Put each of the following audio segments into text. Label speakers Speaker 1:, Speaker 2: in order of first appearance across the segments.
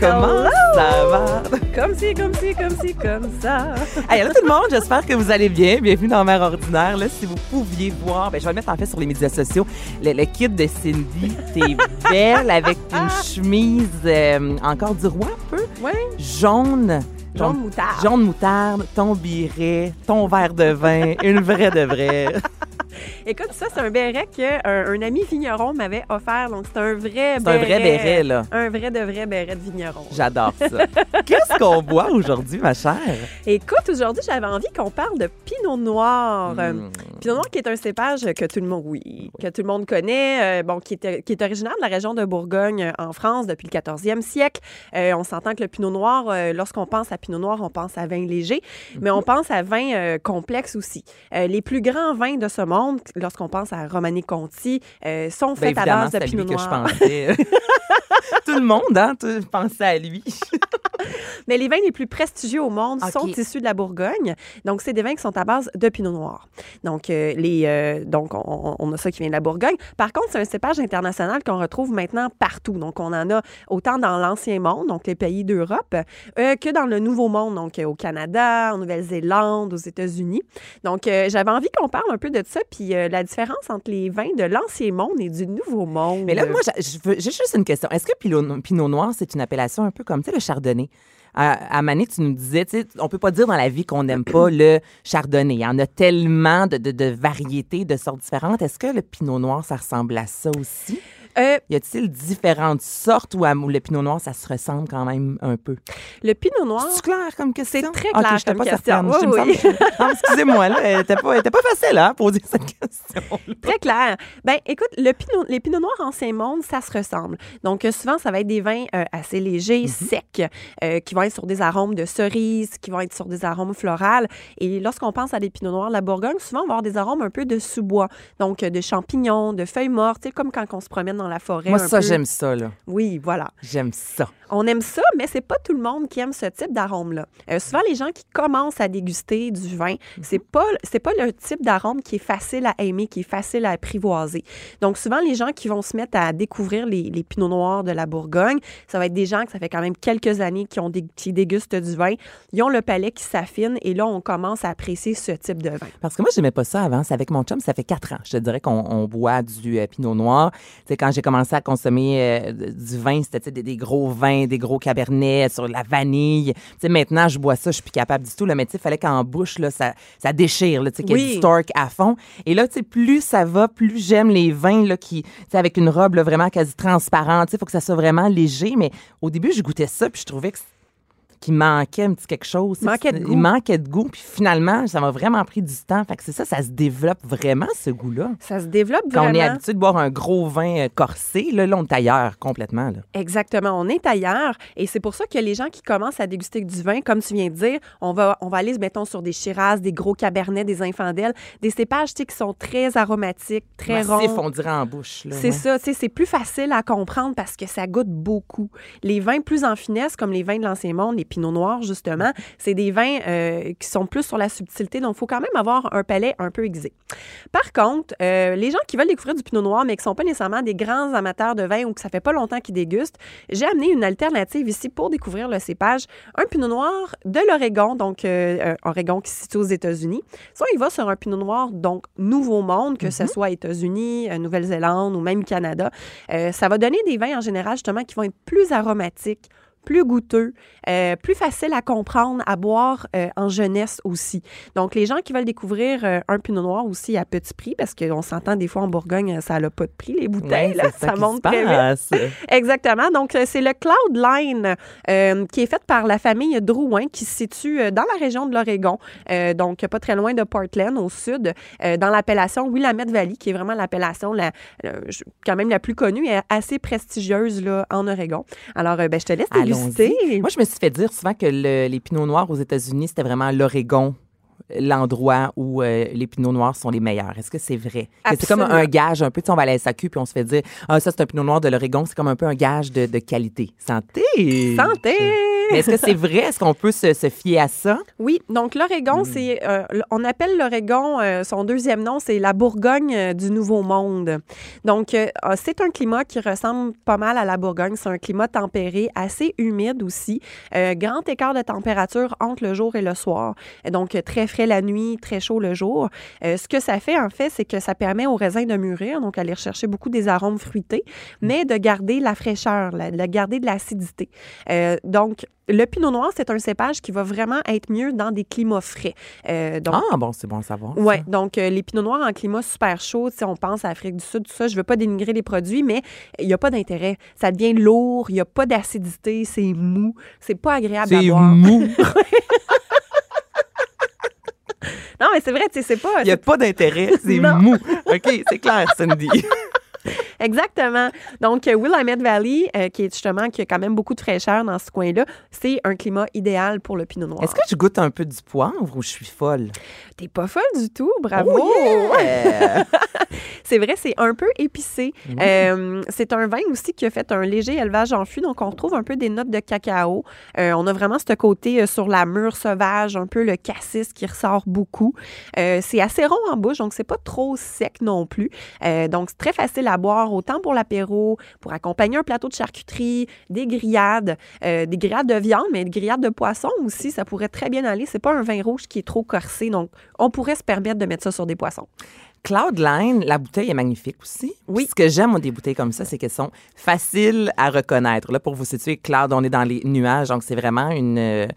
Speaker 1: comment ça va?
Speaker 2: Comme si, comme si, comme si, comme ça.
Speaker 1: Hey, tout le monde, j'espère que vous allez bien. Bienvenue dans Mère Ordinaire. Là, si vous pouviez voir, ben, je vais le mettre en fait sur les médias sociaux. Le, le kit de Cindy, t'es belle avec une chemise euh, encore du roi un peu.
Speaker 2: Oui.
Speaker 1: Jaune.
Speaker 2: Jaune moutarde.
Speaker 1: Jaune moutarde, ton biret, ton verre de vin, une vraie de vraie.
Speaker 2: Écoute, ça, c'est un béret qu'un un ami vigneron m'avait offert. Donc, c'est un vrai
Speaker 1: C'est un vrai béret, là.
Speaker 2: Un vrai de vrai béret de vigneron.
Speaker 1: J'adore ça. Qu'est-ce qu'on boit aujourd'hui, ma chère?
Speaker 2: Écoute, aujourd'hui, j'avais envie qu'on parle de Pinot Noir. Euh,
Speaker 1: Mm.
Speaker 2: Pinot Noir qui est un cépage que tout le monde, oui, que tout le monde connaît, euh, bon, qui est, qui est originaire de la région de Bourgogne euh, en France depuis le 14e siècle. Euh, on s'entend que le Pinot Noir, euh, lorsqu'on pense à Pinot Noir, on pense à vin léger, mais on pense à vin euh, complexe aussi. Euh, les plus grands vins de ce monde, lorsqu'on pense à Romani Conti, euh, sont
Speaker 1: Ben,
Speaker 2: faits à
Speaker 1: évidemment,
Speaker 2: base de
Speaker 1: à
Speaker 2: Pinot
Speaker 1: que je
Speaker 2: Noir.
Speaker 1: pensais. Tout le monde, hein, tu pensais à lui.
Speaker 2: Mais les vins les plus prestigieux au monde sont issus de la Bourgogne. Donc, c'est des vins qui sont à base de Pinot Noir. Donc, euh, les, euh, donc on, on a ça qui vient de la Bourgogne. Par contre, c'est un cépage international qu'on retrouve maintenant partout. Donc, on en a autant dans l'Ancien Monde, donc les pays d'Europe, euh, que dans le Nouveau Monde, donc au Canada, en Nouvelle-Zélande, aux États-Unis. Donc, j'avais envie qu'on parle un peu de ça, puis la différence entre les vins de l'Ancien Monde et du Nouveau Monde.
Speaker 1: Mais là, moi, j'ai juste une question. Est-ce que Pinot, Pinot Noir, c'est une appellation un peu comme, tu sais, le chardonnay? À, tu nous disais, tu sais, on peut pas dire dans la vie qu'on n'aime pas le chardonnay. Il y en a tellement de, de- de variétés, de sortes différentes. Est-ce que le pinot noir, ça ressemble à ça aussi?
Speaker 2: Euh,
Speaker 1: Y a-t-il différentes sortes ou à- ou le pinot noir, ça se ressemble quand même un peu?
Speaker 2: le Pinot Noir,
Speaker 1: C'est clair comme question?
Speaker 2: C'est très clair
Speaker 1: j'étais
Speaker 2: comme
Speaker 1: pas
Speaker 2: question. Oui,
Speaker 1: Excusez-moi, là, elle était pas, pas facile hein, à poser cette question.
Speaker 2: Très clair. Ben, écoute, le pinot, les pinots noirs ancien monde, ça se ressemble. Donc, euh, souvent, ça va être des vins euh, assez légers, secs, euh, qui vont être sur des arômes de cerise, qui vont être sur des arômes florales. Et lorsqu'on pense à des pinots noirs de la Bourgogne, souvent, on va avoir des arômes un peu de sous-bois. Donc, de champignons, de feuilles mortes, comme quand on se promène dans la forêt.
Speaker 1: Moi,
Speaker 2: un
Speaker 1: ça,
Speaker 2: peu.
Speaker 1: j'aime ça, là.
Speaker 2: Oui, voilà.
Speaker 1: J'aime ça.
Speaker 2: On aime ça, mais c'est pas tout le monde qui aime ce type d'arôme-là. Euh, souvent, les gens qui commencent à déguster du vin, c'est pas c'est pas le type d'arôme qui est facile à aimer, qui est facile à apprivoiser. Donc, souvent, les gens qui vont se mettre à découvrir les, les pinots noirs de la Bourgogne, ça va être des gens que ça fait quand même quelques années qui, ont qui dégustent du vin. Ils ont le palais qui s'affine et là, on commence à apprécier ce type de vin.
Speaker 1: Parce que moi, j'aimais pas ça avant. C'est avec mon chum, ça fait quatre ans. Je te dirais qu'on on boit du euh, pinot noir. Sais, quand j'ai commencé à consommer euh, du vin, c'était des gros vins, des gros cabernets sur la vanille. Tu sais, maintenant, je bois ça, je suis plus capable du tout. Là, mais tu sais, il fallait qu'en bouche, là, ça, ça déchire, là, tu sais, qu'il y ait
Speaker 2: Oui.
Speaker 1: du torque à fond. Et là, tu sais, plus ça va, plus j'aime les vins, là, qui, avec une robe, là, vraiment quasi transparente. Tu sais, faut que ça soit vraiment léger. Mais au début, je goûtais ça, puis je trouvais que qu'il manquait un petit quelque chose.
Speaker 2: Manquait de
Speaker 1: il manquait de goût. Puis finalement, ça m'a vraiment pris du temps. Fait que c'est ça, ça se développe vraiment, ce goût-là.
Speaker 2: Ça se développe
Speaker 1: Quand
Speaker 2: vraiment.
Speaker 1: on est habitué de boire un gros vin euh, corsé, là, là on est ailleurs complètement. Là.
Speaker 2: Exactement, on est ailleurs et c'est pour ça que les gens qui commencent à déguster du vin, comme tu viens de dire, on va, on va aller, mettons, sur des Shiraz, des gros cabernets, des infandelles, des cépages qui sont très aromatiques, très ronds.
Speaker 1: on dirait en bouche.
Speaker 2: C'est
Speaker 1: ouais.
Speaker 2: ça, tu sais, c'est plus facile à comprendre parce que ça goûte beaucoup. Les vins plus en finesse, comme les vins de l'Ancien Monde, les Pinots Noirs, justement, c'est des vins euh, qui sont plus sur la subtilité, donc il faut quand même avoir un palais un peu aiguisé. Par contre, euh, les gens qui veulent découvrir du Pinot Noir, mais qui ne sont pas nécessairement des grands amateurs de vin ou que ça fait pas longtemps qu'ils dégustent, j'ai amené une alternative ici pour découvrir le cépage. Un Pinot Noir de l'Oregon, donc euh, un Oregon qui se situe aux États-Unis. Soit il va sur un Pinot Noir, donc Nouveau Monde, que ce soit États-Unis, euh, Nouvelle-Zélande ou même Canada. Euh, ça va donner des vins en général, justement, qui vont être plus aromatiques, plus goûteux, euh, plus facile à comprendre, à boire euh, en jeunesse aussi. Donc, les gens qui veulent découvrir euh, un pinot noir aussi à petit prix, parce qu'on s'entend des fois en Bourgogne, ça n'a pas de prix, les bouteilles, là, ça,
Speaker 1: qui
Speaker 2: monte très vite. Exactement. Donc, c'est le Cloudline euh, qui est fait par la famille Drouin qui se situe dans la région de l'Oregon, donc pas très loin de Portland, au sud, dans l'appellation Willamette Valley, qui est vraiment l'appellation la, quand même la plus connue et assez prestigieuse là, en Oregon. Alors, ben, je te laisse
Speaker 1: Moi, je me suis fait dire souvent que le- les pinots noirs aux États-Unis, c'était vraiment l'Oregon l'endroit où euh, les pinots noirs sont les meilleurs. Est-ce que c'est vrai? C'est comme un gage un peu, tu sais, on va à la SAQ puis on se fait dire ah ça c'est un pinot noir de l'Oregon, c'est comme un peu un gage de, de qualité. Santé.
Speaker 2: Santé!
Speaker 1: Mais est-ce que c'est vrai? Est-ce qu'on peut se, se fier à ça?
Speaker 2: Oui, donc l'Oregon, c'est, euh, on appelle l'Oregon, euh, son deuxième nom, c'est la Bourgogne euh, du Nouveau Monde. Donc, euh, euh, c'est un climat qui ressemble pas mal à la Bourgogne. C'est un climat tempéré, assez humide aussi. Grand écart de température entre le jour et le soir. Et donc, très frais la nuit, très chaud le jour. Ce que ça fait, en fait, c'est que ça permet aux raisins de mûrir, donc aller rechercher beaucoup des arômes fruités, mais de garder la fraîcheur, la- de garder de l'acidité. Donc, le pinot noir, c'est un cépage qui va vraiment être mieux dans des climats frais. Euh, donc,
Speaker 1: Ah bon, c'est bon à savoir.
Speaker 2: Ouais, donc euh, les pinots noirs en climat super chaud, si on pense à Afrique du Sud, tout ça, je veux pas dénigrer les produits, mais il n'y a pas d'intérêt. Ça devient lourd, il n'y a pas d'acidité, c'est mou, c'est pas agréable à
Speaker 1: C'est
Speaker 2: boire.
Speaker 1: mou.
Speaker 2: Non, mais c'est vrai, tu sais, c'est pas.
Speaker 1: Il n'y a pas d'intérêt, c'est mou. OK, c'est clair, Cindy.
Speaker 2: Exactement. Donc, euh, Willamette Valley, euh, qui est justement, qui a quand même beaucoup de fraîcheur dans ce coin-là, c'est un climat idéal pour le pinot noir.
Speaker 1: Est-ce que je goûte un peu du poivre ou je suis folle?
Speaker 2: T'es pas folle du tout, bravo!
Speaker 1: Oh, yeah!
Speaker 2: C'est vrai, c'est un peu épicé. Euh, c'est un vin aussi qui a fait un léger élevage en fût, donc on retrouve un peu des notes de cacao. Euh, on a vraiment ce côté sur la mûre sauvage, un peu le cassis qui ressort beaucoup. C'est assez rond en bouche, donc c'est pas trop sec non plus. Donc c'est très facile à boire, autant pour l'apéro, pour accompagner un plateau de charcuterie, des grillades, euh, des grillades de viande, mais des grillades de poisson aussi, ça pourrait très bien aller. C'est pas un vin rouge qui est trop corsé, donc on pourrait se permettre de mettre ça sur des poissons.
Speaker 1: Cloudline, la bouteille est magnifique aussi.
Speaker 2: Oui.
Speaker 1: Ce que j'aime des bouteilles comme ça, c'est qu'elles sont faciles à reconnaître. Là, pour vous situer, Cloud, on est dans les nuages, donc c'est vraiment une.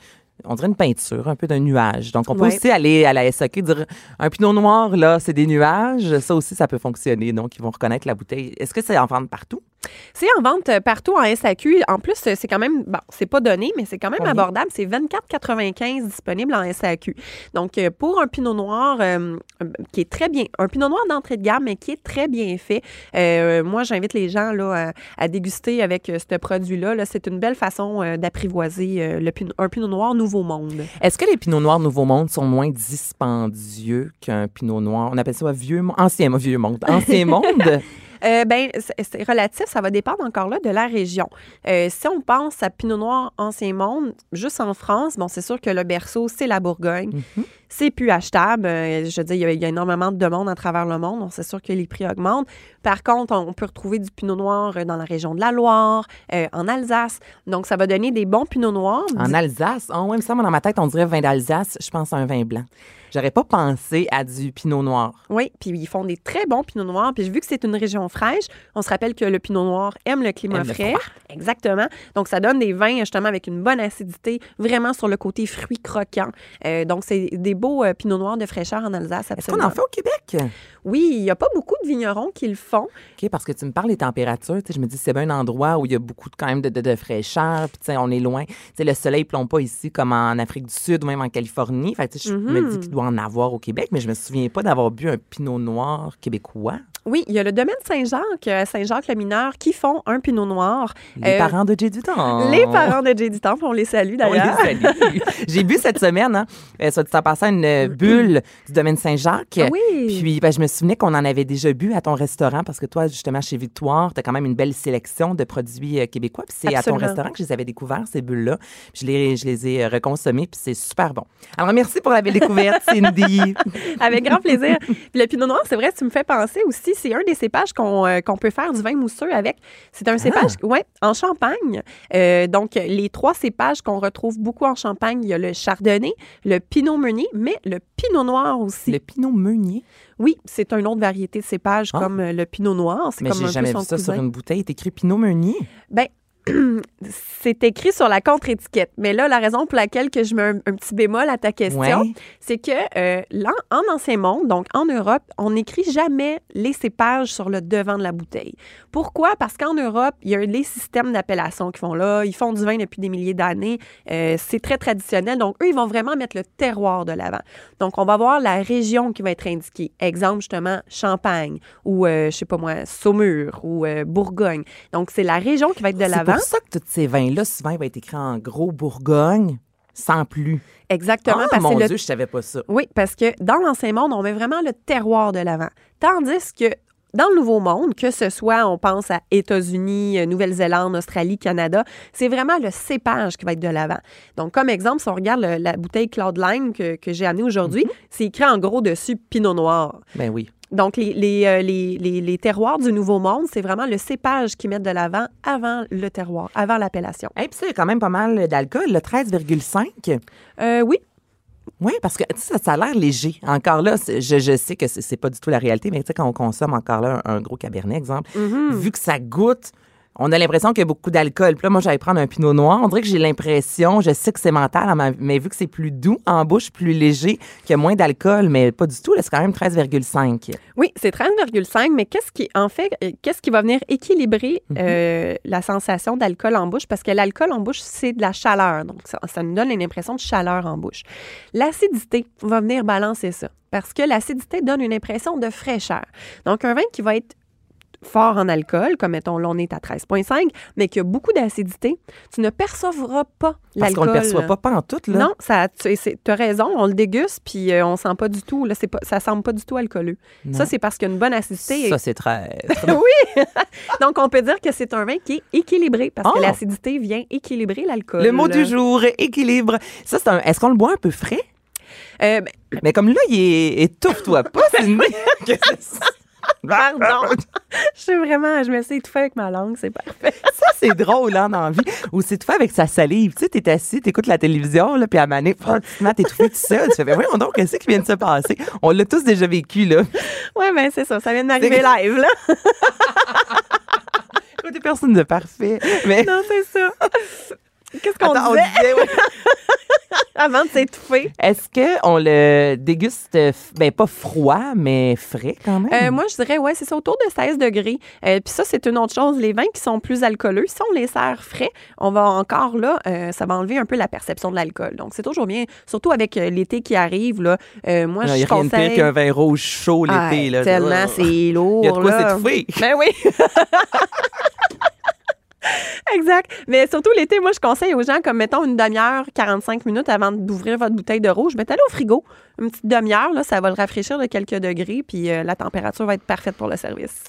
Speaker 1: On dirait une peinture, un peu d'un nuage. Donc, on peut
Speaker 2: Ouais.
Speaker 1: aussi aller à la SAQ dire un pinot noir, là, c'est des nuages. Ça aussi, ça peut fonctionner. Donc, ils vont reconnaître la bouteille. Est-ce que c'est en vente partout?
Speaker 2: C'est en vente euh, partout en SAQ. En plus, euh, c'est quand même, bon, c'est pas donné, mais c'est quand même abordable. C'est 24,95 disponible en SAQ. Donc, euh, pour un pinot noir euh, qui est très bien, un pinot noir d'entrée de gamme, mais qui est très bien fait, euh, moi, j'invite les gens là, à, à déguster avec ce produit-là. Là. C'est une belle façon euh, d'apprivoiser un pinot noir Nouveau Monde.
Speaker 1: Est-ce que les pinots noirs Nouveau Monde sont moins dispendieux qu'un pinot noir? On appelle ça vieux, ancien vieux monde. Ancien monde?
Speaker 2: Euh, ben, c'est- relatif, ça va dépendre encore là de la région. Euh, si on pense à Pinot Noir Ancien Monde, juste en France, bon, c'est sûr que le berceau, c'est la Bourgogne.
Speaker 1: Mhm.
Speaker 2: C'est plus achetable. Euh, je veux dire, il y a- il y, a énormément de demandes à travers le monde, donc c'est sûr que les prix augmentent. Par contre, on peut retrouver du Pinot Noir euh, dans la région de la Loire, en Alsace. Donc, ça va donner des bons Pinot Noirs.
Speaker 1: En Alsace? Oh, ouais, me semble, dans ma tête, on dirait vin d'Alsace. Je pense à un vin blanc. J'aurais pas pensé à du pinot noir.
Speaker 2: Oui, puis ils font des très bons pinots noirs. Puis vu que c'est une région fraîche, on se rappelle que le pinot noir aime le climat
Speaker 1: Aime le
Speaker 2: frais.
Speaker 1: froid.
Speaker 2: Exactement. Donc, ça donne des vins justement avec une bonne acidité, vraiment sur le côté fruit croquant. Euh, donc, c'est des beaux euh, pinots noirs de fraîcheur en Alsace.
Speaker 1: Est-ce qu'on en fait au Québec?
Speaker 2: Oui, il n'y a pas beaucoup de vignerons qui le font.
Speaker 1: OK, parce que tu me parles des températures. Je me dis, c'est bien un endroit où il y a beaucoup de, quand même de, de, de fraîcheur. Puis, tu sais, on est loin. Tu sais, le soleil ne plombe pas ici comme en Afrique du Sud ou même en Californie. Fait que, tu sais, je me dis qu'il doit en avoir au Québec, mais je me souviens pas d'avoir bu un pinot noir québécois.
Speaker 2: Oui, il y a le domaine Saint-Jacques, euh, Saint-Jacques-le-Mineur, qui font un pinot noir.
Speaker 1: Les
Speaker 2: Euh,
Speaker 1: parents de Jay du Temps.
Speaker 2: Les parents de J.D. Temple, on les salue
Speaker 1: On les
Speaker 2: d'ailleurs.
Speaker 1: salue. J'ai bu cette semaine, hein, euh, soit dit en passant, une euh, bulle du domaine Saint-Jacques.
Speaker 2: Ah oui.
Speaker 1: Puis ben, je me souvenais qu'on en avait déjà bu à ton restaurant parce que toi, justement, chez Victoire, tu as quand même une belle sélection de produits québécois. Puis c'est à ton restaurant que je les avais découverts, ces bulles-là. Je les, je les ai reconsommées, puis c'est super bon. Alors, merci pour la belle découverte, Cindy.
Speaker 2: Avec grand plaisir. Puis le pinot noir, c'est vrai, tu me fais penser aussi, c'est un des cépages qu'on euh, peut faire du vin mousseux avec. C'est un cépage, ouais, en Champagne. Euh, donc, les trois cépages qu'on retrouve beaucoup en Champagne, il y a le chardonnay, le pinot meunier, mais le pinot noir aussi.
Speaker 1: Le pinot meunier?
Speaker 2: Oui, c'est une autre variété de cépage
Speaker 1: Ah.
Speaker 2: comme le pinot noir.
Speaker 1: Mais j'ai jamais vu ça
Speaker 2: cousin.
Speaker 1: sur une bouteille. C'est écrit pinot meunier?
Speaker 2: Ben, c'est écrit sur la contre-étiquette. Mais là, la raison pour laquelle que je mets un, un petit bémol à ta question,
Speaker 1: Ouais.
Speaker 2: c'est que euh, là, en ancien monde, donc en Europe, on n'écrit jamais les cépages sur le devant de la bouteille. Pourquoi? Parce qu'en Europe, il y a les systèmes d'appellation qui font là. Ils font du vin depuis des milliers d'années. Euh, c'est très traditionnel. Donc, eux, ils vont vraiment mettre le terroir de l'avant. Donc, on va voir la région qui va être indiquée. Exemple, justement, Champagne ou, euh, je sais pas moi, Saumur ou euh, Bourgogne. Donc, c'est la région qui va être de
Speaker 1: C'est pour ça que tous ces vins-là, souvent, va être écrit en gros Bourgogne, sans plus.
Speaker 2: Exactement.
Speaker 1: Ah,
Speaker 2: parce
Speaker 1: mon
Speaker 2: le
Speaker 1: Dieu, je savais pas ça.
Speaker 2: Oui, parce que dans l'Ancien Monde, on met vraiment le terroir de l'avant. Tandis que dans le Nouveau Monde, que ce soit, on pense à États-Unis, euh, Nouvelle-Zélande, Australie, Canada, c'est vraiment le cépage qui va être de l'avant. Donc, comme exemple, si on regarde le- la bouteille Cloudline que, que j'ai amenée aujourd'hui, c'est écrit en gros dessus Pinot Noir.
Speaker 1: Ben oui.
Speaker 2: Donc, les, les, euh, les, les- les terroirs du Nouveau Monde, c'est vraiment le cépage qu'ils mettent de l'avant avant le terroir, avant l'appellation.
Speaker 1: Et puis ça, il y a quand même pas mal d'alcool, le 13,5.
Speaker 2: Euh, oui,
Speaker 1: Oui, parce que tu sais, ça, ça a l'air léger. Encore là, je, je sais que c'est pas du tout la réalité, mais tu sais, quand on consomme encore là un, un gros cabernet, exemple, vu que ça goûte, on a l'impression qu'il y a beaucoup d'alcool. Puis là, moi, j'allais prendre un pinot noir. On dirait que j'ai l'impression, je sais que c'est mental, hein, mais- vu que c'est plus doux en bouche, plus léger, qu'il y a moins d'alcool, mais pas du tout. Là, c'est quand même 13,5.
Speaker 2: Oui, c'est 13,5, mais qu'est-ce qui, en fait, euh, qu'est-ce qui va venir équilibrer euh, la sensation d'alcool en bouche? Parce que l'alcool en bouche, c'est de la chaleur. Donc, ça, ça nous donne une impression de chaleur en bouche. L'acidité va venir balancer ça. Parce que l'acidité donne une impression de fraîcheur. Donc, un vin qui va être fort en alcool, comme mettons, là, on est à 13,5, mais qui a beaucoup d'acidité, tu ne percevras pas
Speaker 1: Parce qu'on
Speaker 2: l'alcool.
Speaker 1: le perçoit pas, pas en tout, là.
Speaker 2: Non, ça, tu as raison, on le déguste, puis euh, on sent pas du tout, là, c'est pas, ça semble pas du tout alcooleux. Ça, c'est parce qu'il y a une bonne acidité.
Speaker 1: Ça, c'est 13.
Speaker 2: oui! Donc, on peut dire que c'est un vin qui est équilibré, parce que
Speaker 1: Oh!
Speaker 2: l'acidité vient équilibrer l'alcool.
Speaker 1: le mot du jour, équilibre. Ça, c'est un. Est-ce qu'on le boit un peu frais?
Speaker 2: Euh, ben,
Speaker 1: Mais comme là, il est. Étouffe-toi pas, c'est ça?
Speaker 2: pardon! je suis vraiment, je me suis étouffée avec ma langue, c'est parfait.
Speaker 1: Ça, c'est drôle, hein, dans la vie. Ou c'est tout fait avec sa salive. Tu sais, t'es assis, t'écoutes la télévision, là, puis à maner, pratiquement, t'es étouffé tout seul. Tu fais, ben voyons donc, qu'est-ce qui vient de se passer? On l'a tous déjà vécu, là.
Speaker 2: Ouais, ben c'est ça, ça vient de m'arriver live, là.
Speaker 1: Des personnes de parfait. Mais.
Speaker 2: non, c'est ça. Qu'est-ce qu'on
Speaker 1: on
Speaker 2: disait?
Speaker 1: ouais.
Speaker 2: avant de s'étouffer?
Speaker 1: Est-ce qu'on le déguste, euh, ben pas froid, mais frais quand même?
Speaker 2: Euh, moi, je dirais, ouais, c'est ça, autour de 16 degrés. Euh, Puis ça, c'est une autre chose. Les vins qui sont plus alcooleux, si on les sert frais, on va encore là, euh, ça va enlever un peu la perception de l'alcool. Donc, c'est toujours bien, surtout avec euh, l'été qui arrive. Là, Euh, moi,
Speaker 1: Il n'y
Speaker 2: je
Speaker 1: a rien de
Speaker 2: conseille.
Speaker 1: qu'un vin rouge chaud
Speaker 2: Ah,
Speaker 1: l'été. là.
Speaker 2: tellement, c'est lourd.
Speaker 1: Il y a de quoi
Speaker 2: là.
Speaker 1: s'étouffer.
Speaker 2: Ben oui. Exact. Mais surtout l'été, moi, je conseille aux gens, comme mettons une demi-heure, 45 minutes avant d'ouvrir votre bouteille de rouge, mettez-la au frigo. Une petite demi-heure, là, ça va le rafraîchir de quelques degrés, puis euh, la température va être parfaite pour le service.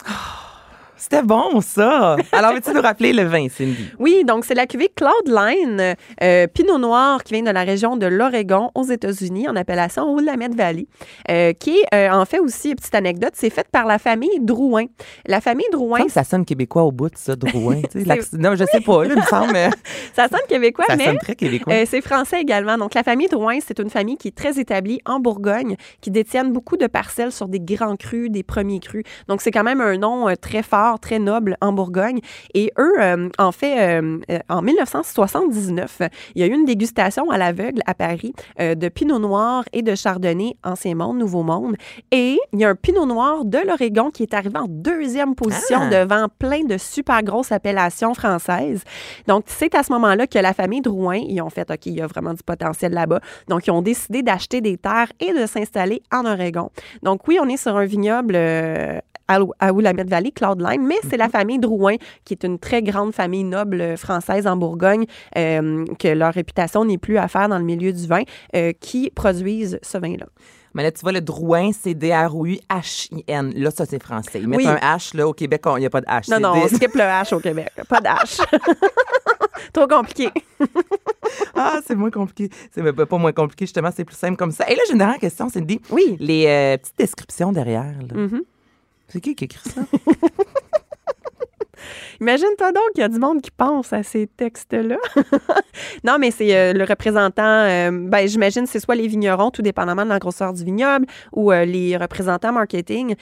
Speaker 1: C'était bon, ça. Alors, veux-tu nous rappeler le vin, Cindy?
Speaker 2: Oui, donc c'est la cuvée Cloudline, euh, Pinot Noir qui vient de la région de l'Oregon aux États-Unis en appellation Willamette Valley, euh, qui est euh, en fait aussi, petite anecdote, c'est faite par la famille Drouin. La famille Drouin,
Speaker 1: ça sonne québécois au bout de ça, Drouin. non, je sais pas, là, il me semble, mais
Speaker 2: ça sonne québécois,
Speaker 1: ça
Speaker 2: mais
Speaker 1: sonne très québécois.
Speaker 2: C'est français également. Donc, la famille Drouin, c'est une famille qui est très établie en Bourgogne, qui détiennent beaucoup de parcelles sur des grands crus, des premiers crus. Donc, c'est quand même un nom très fort, très noble en Bourgogne. Et eux, euh, en fait, euh, euh, en 1979, il y a eu une dégustation à l'aveugle à Paris de Pinot Noir et de Chardonnay, Ancien Monde, Nouveau Monde. Et il y a un Pinot Noir de l'Oregon qui est arrivé en deuxième position
Speaker 1: Ah.
Speaker 2: devant plein de super grosses appellations françaises. Donc, c'est à ce moment-là que la famille Drouin, ils ont fait, OK, il y a vraiment du potentiel là-bas. Donc, ils ont décidé d'acheter des terres et de s'installer en Oregon. Donc, oui, on est sur un vignoble euh, à, à Willamette Valley, Cloudline, mais c'est la famille Drouin, qui est une très grande famille noble euh, française en Bourgogne, euh, que leur réputation n'est plus à faire dans le milieu du vin, euh, qui produisent ce vin-là.
Speaker 1: Mais là, tu vois, le Drouin, c'est D-R-O-U-H-I-N. Là, ça, c'est français. Ils mettent
Speaker 2: Oui.
Speaker 1: un H, là, au Québec, il n'y a pas de H.
Speaker 2: Non, non, on skip le H au Québec. Pas de H. Trop compliqué.
Speaker 1: Ah, c'est moins compliqué. C'est ben, pas moins compliqué, justement, c'est plus simple comme ça. Et là, j'ai une dernière question, Cindy.
Speaker 2: Oui.
Speaker 1: Les euh, petites descriptions derrière, là.
Speaker 2: Mhm.
Speaker 1: C'est qui qui écrit ça?
Speaker 2: Imagine-toi donc qu'il y a du monde qui pense à ces textes-là. non, mais c'est euh, le représentant, euh, ben, j'imagine c'est soit les vignerons, tout dépendamment de la grosseur du vignoble, ou euh, les représentants marketing.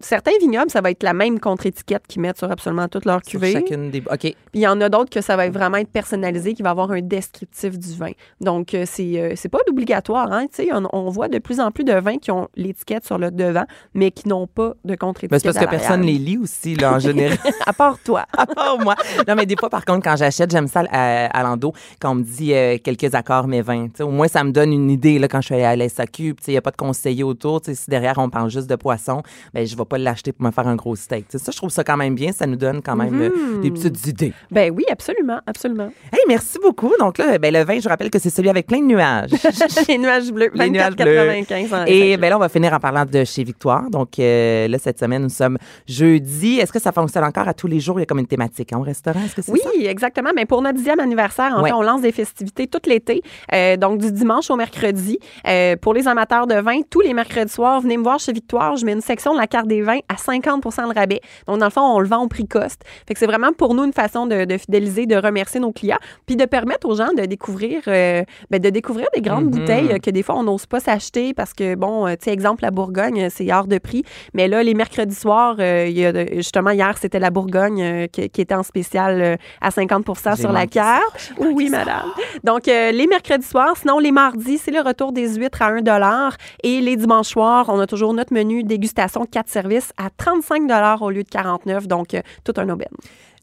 Speaker 2: Certains vignobles, ça va être la même contre-étiquette qu'ils mettent sur absolument toutes leurs cuvées.
Speaker 1: chacune des. OK.
Speaker 2: Puis il y en a d'autres que ça va être vraiment être personnalisé, qui va avoir un descriptif du vin. Donc, c'est c'est pas obligatoire. Hein? Tu sais, On, on voit de plus en plus de vins qui ont l'étiquette sur le devant, mais qui n'ont pas de contre-étiquette.
Speaker 1: c'est parce que personne les lit aussi, là, en général.
Speaker 2: À part toi.
Speaker 1: À part moi. Non, mais des fois, par contre, quand j'achète, j'aime ça à, à l'endo, quand on me dit euh, quelques accords, mais 20. Tu sais, au moins, ça me donne une idée là, quand je suis à la SAQ. Il n'y a pas de conseiller autour. Si derrière, on parle juste de poisson, ben, je ne vais pas l'acheter pour me faire un gros steak. Tu sais, Ça, je trouve ça quand même bien. Ça nous donne quand même euh, des petites idées.
Speaker 2: Ben oui, absolument, absolument.
Speaker 1: Hey, merci beaucoup. Donc là, ben, le vin, je rappelle que c'est celui avec plein de nuages.
Speaker 2: Les nuages bleus,
Speaker 1: Les nuages
Speaker 2: 24,95 en
Speaker 1: Et ben là, on va finir en parlant de chez Victoire. Donc euh, là, cette semaine, nous sommes jeudi. Est-ce que ça fonctionne encore à tous les jours? Il y a comme une thématique hein, au restaurant. Est-ce que c'est
Speaker 2: Oui,
Speaker 1: ça?
Speaker 2: exactement. Mais pour notre dixième anniversaire, en
Speaker 1: Ouais.
Speaker 2: fait, on lance des festivités tout l'été, euh, donc du dimanche au mercredi. Euh, pour les amateurs de vin, tous les mercredis soirs, venez me voir chez Victoire. Je mets une section de la carte des vins à 50% de rabais. Donc, dans le fond, on le vend au prix coste. Fait que c'est vraiment pour nous une façon de, de fidéliser, de remercier nos clients, puis de permettre aux gens de découvrir, euh, ben, de découvrir des grandes
Speaker 1: Mhm.
Speaker 2: bouteilles que des fois on n'ose pas s'acheter parce que bon, tu sais, exemple la Bourgogne, c'est hors de prix. Mais là, les mercredis soirs, il y a de- justement hier, c'était la Bourgogne euh, qui, qui était en spécial euh, à 50
Speaker 1: J'ai
Speaker 2: sur la carte. Oui, oui, madame. Donc, euh, les mercredis soirs, sinon les mardis, c'est le retour des huîtres à 1 Et les dimanches soirs, on a toujours notre menu dégustation 4 services à 35 au lieu de 49 Donc, tout un aubaine.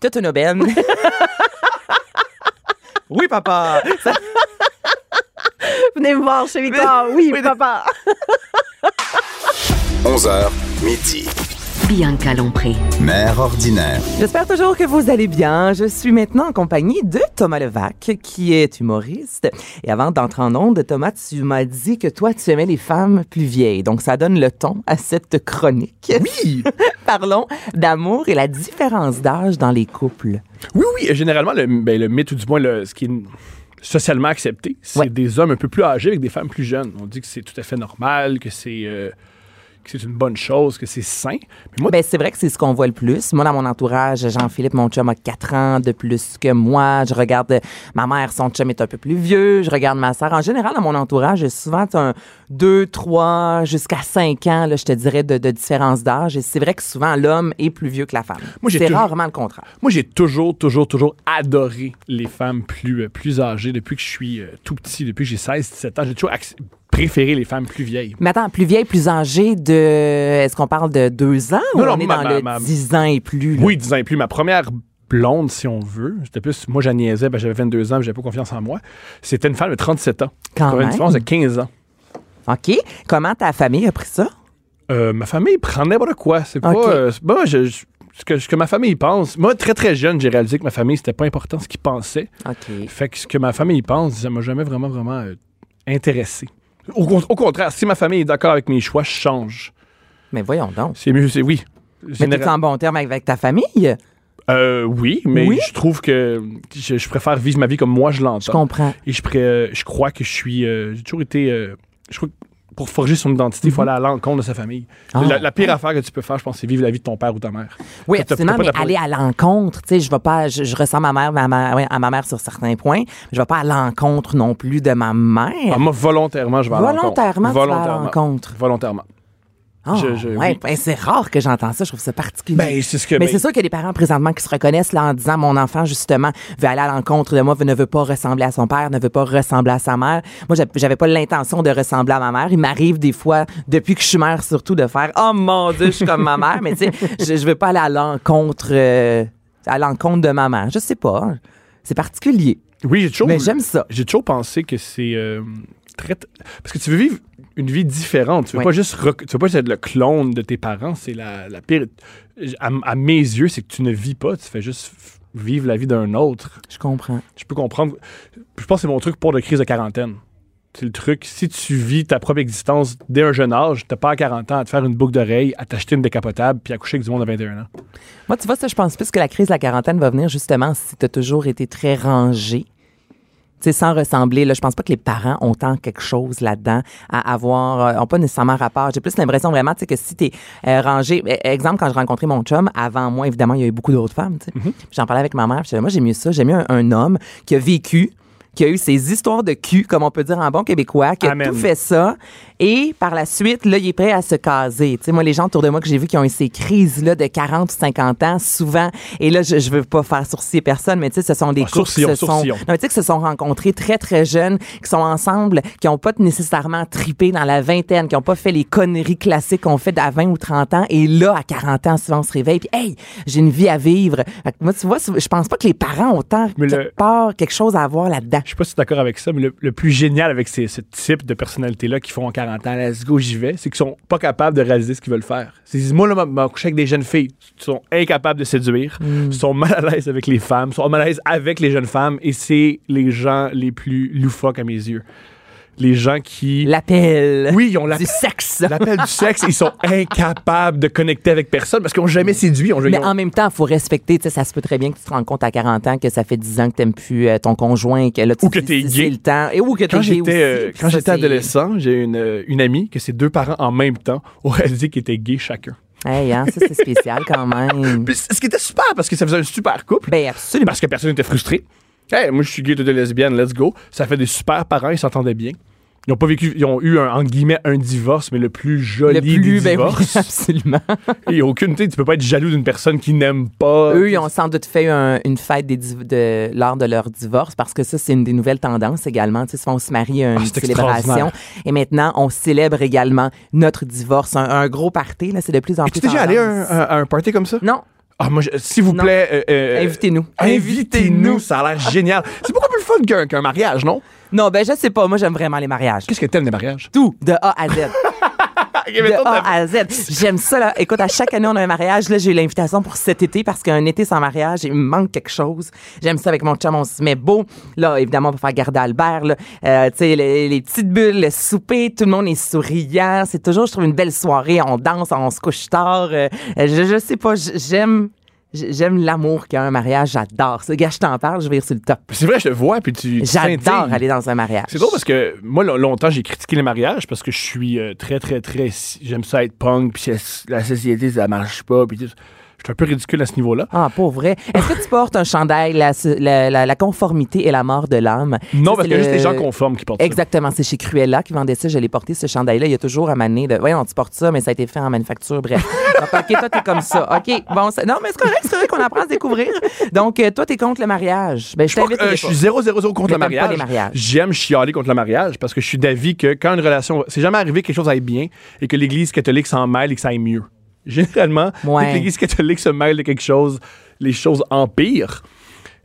Speaker 1: Toute une aubaine. oui, papa. Ça-
Speaker 2: Venez me voir chez Victor. Oui, papa.
Speaker 3: 11h, midi.
Speaker 4: Bianca Lompré.
Speaker 3: Mère ordinaire.
Speaker 1: J'espère toujours que vous allez bien. Je suis maintenant en compagnie de Thomas Levac, qui est humoriste. Et avant d'entrer en onde, Thomas, tu m'as dit que toi, tu aimais les femmes plus vieilles. Donc, ça donne le ton à cette chronique.
Speaker 5: Oui,
Speaker 1: Parlons d'amour et la différence d'âge dans les couples.
Speaker 5: oui, oui. Généralement, le, ben, le mythe, ou du moins le, ce qui est socialement accepté, c'est
Speaker 1: Ouais.
Speaker 5: des hommes un peu plus âgés avec des femmes plus jeunes. On dit que c'est tout à fait normal, que c'est euh, que c'est une bonne chose, que c'est sain. Moi,
Speaker 1: Ben, c'est vrai que c'est ce qu'on voit le plus. Moi, dans mon entourage, Jean-Philippe, mon chum, a 4 ans de plus que moi. Je regarde ma mère, son chum est un peu plus vieux. Je regarde ma sœur. En général, dans mon entourage, j'ai souvent un 2, 3, jusqu'à 5 ans, là, je te dirais, de, de différence d'âge. Et c'est vrai que souvent, l'homme est plus vieux que la femme.
Speaker 5: Moi, j'ai
Speaker 1: c'est
Speaker 5: toujours-
Speaker 1: rarement le contraire.
Speaker 5: moi j'ai toujours, toujours, toujours adoré les femmes plus, euh, plus âgées depuis que je suis euh, tout petit, depuis que j'ai 16, 17 ans. J'ai toujours préféré les femmes plus vieilles.
Speaker 1: Mais attends, plus vieille, plus âgée de. Est-ce qu'on parle de 2 ans
Speaker 5: Non,
Speaker 1: ou
Speaker 5: non,
Speaker 1: on est
Speaker 5: ma-
Speaker 1: dans
Speaker 5: ma-
Speaker 1: le
Speaker 5: ma-
Speaker 1: 10 ans et plus? là?
Speaker 5: Oui, 10 ans et plus. Ma première blonde, si on veut, c'était plus, moi j'en niaisais, ben, j'avais 22 ans, j'avais pas confiance en moi. C'était une femme de 37 ans.
Speaker 1: Quand
Speaker 5: avait une
Speaker 1: même.
Speaker 5: différence de 15 ans.
Speaker 1: OK. Comment ta famille a pris ça?
Speaker 5: Euh, ma famille prend n'importe quoi. C'est pas. Euh, je- je- ce, que, ce que ma famille pense. Moi, très très jeune, j'ai réalisé que ma famille, c'était pas important ce qu'ils pensaient.
Speaker 1: OK.
Speaker 5: Fait que ce que ma famille pense, ça m'a jamais vraiment, vraiment euh, intéressé. Au, con- au contraire, si ma famille est d'accord avec mes choix, je change.
Speaker 1: Mais voyons donc.
Speaker 5: C'est mieux, c'est oui.
Speaker 1: Mais t'es en bon terme avec ta famille?
Speaker 5: Euh, oui, mais
Speaker 1: Oui?
Speaker 5: je trouve que je, je préfère vivre ma vie comme moi je
Speaker 1: Je
Speaker 5: l'entends.
Speaker 1: comprends.
Speaker 5: Et je, pré- je crois que je suis. euh, j'ai toujours été. euh, je crois que pour forger son identité, il faut aller à l'encontre de sa famille.
Speaker 1: Mhm. Ah.
Speaker 5: la, la pire affaire que tu peux faire, je pense, c'est vivre la vie de ton père ou ta mère.
Speaker 1: Oui, absolument, mais aller à l'encontre, tu sais, je vais pas, je, je ressens ma mère, ma mère- ouais, à ma mère sur certains points, mais je vais pas à l'encontre non plus de ma mère.
Speaker 5: Ah, moi, volontairement, je vais à l'encontre.
Speaker 1: Volontairement, tu vas à
Speaker 5: Volontairement.
Speaker 1: l'encontre.
Speaker 5: Volontairement.
Speaker 1: Ah,
Speaker 5: je- je-
Speaker 1: ouais,
Speaker 5: oui.
Speaker 1: ben, c'est rare que j'entends ça, je trouve ça particulier.
Speaker 5: Ben, c'est ce que.
Speaker 1: mais
Speaker 5: ben,
Speaker 1: c'est sûr qu'il y a des parents présentement qui se reconnaissent là en disant mon enfant justement veut aller à l'encontre de moi, ne veut pas ressembler à son père, ne veut pas ressembler à sa mère. Moi j'avais- pas l'intention de ressembler à ma mère. Il m'arrive des fois depuis que je suis mère surtout de faire oh mon dieu je suis comme ma mère, mais tu sais je, je veux pas aller à l'encontre euh, à l'encontre de ma mère. Je sais pas, c'est particulier,
Speaker 5: Oui, j'ai toujours.
Speaker 1: mais j'aime ça.
Speaker 5: J'ai toujours pensé que c'est euh, très. Parce que tu veux vivre une vie différente. Tu veux
Speaker 1: Ouais.
Speaker 5: pas juste rec- tu veux pas juste être le clone de tes parents. C'est la, la pire. À, à mes yeux, c'est que tu ne vis pas. Tu fais juste vivre la vie d'un autre.
Speaker 1: Je comprends.
Speaker 5: Je peux comprendre. Je pense que c'est mon truc pour la crise de quarantaine. C'est le truc. Si tu vis ta propre existence dès un jeune âge, t'as pas à 40 ans à te faire une boucle d'oreille, à t'acheter une décapotable, puis à coucher avec du monde à 21 ans.
Speaker 1: Moi, tu vois, ça, je pense plus que la crise de la quarantaine va venir justement si tu as toujours été très rangé. Sais, sans ressembler, là, je pense pas que les parents ont tant quelque chose là-dedans à avoir, euh, ont pas nécessairement rapport. J'ai plus l'impression vraiment, tu sais, que si t'es euh, rangé, eh, exemple, quand je rencontrais mon chum, avant moi, évidemment, il y a eu beaucoup d'autres femmes, tu sais.
Speaker 5: Mm-hmm.
Speaker 1: J'en parlais avec ma mère, je disais, moi, j'ai mieux ça, j'ai mieux un, un homme qui a vécu, qui a eu ses histoires de cul, comme on peut dire en bon québécois, qui a
Speaker 5: Amen.
Speaker 1: tout fait ça, et par la suite, là, il est prêt à se caser. Tu sais, moi, les gens autour de moi que j'ai vu qui ont eu ces crises-là de 40 ou 50 ans, souvent, et là, je, je veux pas faire sourciller personne, mais tu sais, ce sont des
Speaker 5: Ah,
Speaker 1: couples qui se sont, non, mais tu sais, qui se sont rencontrés très, très jeunes, qui sont ensemble, qui ont pas nécessairement tripé dans la vingtaine, qui ont pas fait les conneries classiques qu'on fait à 20 ou 30 ans, et là, à 40 ans, souvent, on se réveille, puis hey, j'ai une vie à vivre. Moi, tu vois, je pense pas que les parents ont tant, quelque
Speaker 5: le-
Speaker 1: part, quelque chose à avoir là-dedans.
Speaker 5: Je sais pas si tu es d'accord avec ça, mais le, le plus génial avec ces, ce type de personnalité-là qui font en 40 ans, let's go, j'y vais, c'est qu'ils sont pas capables de réaliser ce qu'ils veulent faire. Ils disent, moi, là, couché avec des jeunes filles. Ils sont incapables de séduire,
Speaker 1: Hmm.
Speaker 5: sont mal à l'aise avec les femmes, sont mal à l'aise avec les jeunes femmes, et c'est les gens les plus loufoques à mes yeux. Les gens qui.
Speaker 1: L'appel.
Speaker 5: Oui, ils ont la-
Speaker 1: Du sexe.
Speaker 5: l'appel du sexe, ils sont incapables de connecter avec personne parce qu'ils n'ont jamais séduit. ont-
Speaker 1: Mais en même temps, il faut respecter, tu sais, ça se peut très bien que tu te rends compte à 40 ans que ça fait 10 ans que t'aimes plus euh, ton conjoint, que là, tu
Speaker 5: Ou que t'es
Speaker 1: c'est-
Speaker 5: gay.
Speaker 1: le temps. Et ou que t'es
Speaker 5: Quand
Speaker 1: gay
Speaker 5: j'étais euh, adolescent, j'ai une, euh, une amie que ses deux parents en même temps ont réalisé qu'ils étaient gays chacun.
Speaker 1: Hey, hein, ça, c'est spécial quand même.
Speaker 5: Puis ce qui était super parce que ça faisait un super couple.
Speaker 1: Ben, absolument.
Speaker 5: Parce que personne n'était frustré. Hey, moi je suis gay, t'es lesbienne, let's go. Ça fait des super parents, ils s'entendaient bien. Ils ont pas vécu, ils ont eu un, entre guillemets un divorce, mais le plus joli
Speaker 1: Le plus,
Speaker 5: des
Speaker 1: ben oui,
Speaker 5: divorces.
Speaker 1: absolument.
Speaker 5: A aucune, tu peux pas être jaloux d'une personne qui n'aime pas.
Speaker 1: Eux, ils ont sans doute fait un- une fête des div- de, lors de leur divorce parce que ça, c'est une des nouvelles tendances également. Tu sais, on se marie à une
Speaker 5: Ah,
Speaker 1: célébration. Et maintenant, on célèbre également notre divorce. Un, un gros party, là, c'est de plus en
Speaker 5: Et
Speaker 1: plus
Speaker 5: tu es déjà allé à un, à un party comme ça?
Speaker 1: Non,
Speaker 5: Ah, moi, s'il vous
Speaker 1: Non.
Speaker 5: plaît. euh, euh,
Speaker 1: invitez-nous.
Speaker 5: Invitez-nous, ça a l'air génial. C'est beaucoup plus fun qu'un qu'un mariage, non?
Speaker 1: Non, ben, je sais pas. Moi, j'aime vraiment les mariages.
Speaker 5: Qu'est-ce que t'aimes des mariages?
Speaker 1: Tout, de A à Z. De A à Z. J'aime ça. Là. Écoute, à chaque année, on a un mariage. Là, j'ai eu l'invitation pour cet été parce qu'un été sans mariage, il me manque quelque chose. J'aime ça avec mon chum, on se met beau. Là, évidemment, on va faire garder Albert. Là. Euh, tu sais, les, les petites bulles, le souper, tout le monde est souriant. C'est toujours, je trouve, une belle soirée. On danse, on se couche tard. Euh, je, je sais pas, j'aime... J'aime l'amour qu'il y a un mariage, j'adore ça. Gars, je t'en parle, je vais sur le top.
Speaker 5: C'est vrai, je te vois, puis tu.
Speaker 1: J'adore aller dans un mariage.
Speaker 5: C'est drôle parce que moi, lo- longtemps, j'ai critiqué les mariages parce que je suis euh, très, très, très. J'aime ça être punk, puis la société, ça marche pas, puis tout. Je suis un peu ridicule à ce niveau-là.
Speaker 1: Ah, pas vrai. Est-ce que tu portes un chandail, la, la, la- la conformité et la mort de l'âme?
Speaker 5: Non,
Speaker 1: Ça,
Speaker 5: parce
Speaker 1: c'est
Speaker 5: qu'il y a
Speaker 1: le-
Speaker 5: juste des gens conformes qui portent
Speaker 1: Exactement, c'est chez Cruella qui vendait ça. Je l'ai porté, ce chandail-là. Il y a toujours à maner de. Voyons, tu portes ça, mais ça a été fait en manufacture. Bref. OK, toi, t'es comme ça. OK, bon, ça- non, mais c'est correct, c'est correct qu'on apprend à se découvre. Donc, euh, toi, t'es contre le mariage. Ben, je t'invite.
Speaker 5: Euh, je suis 0 0 0 contre le mariage. J'aime chialer contre le mariage parce que je suis d'avis que quand une relation. C'est jamais arrivé que quelque chose aille bien et que l'Église catholique s'en mêle et que ça aille mieux. Généralement,
Speaker 1: Ouais.
Speaker 5: dès que l'Église catholique se mêle de quelque chose, les choses empirent.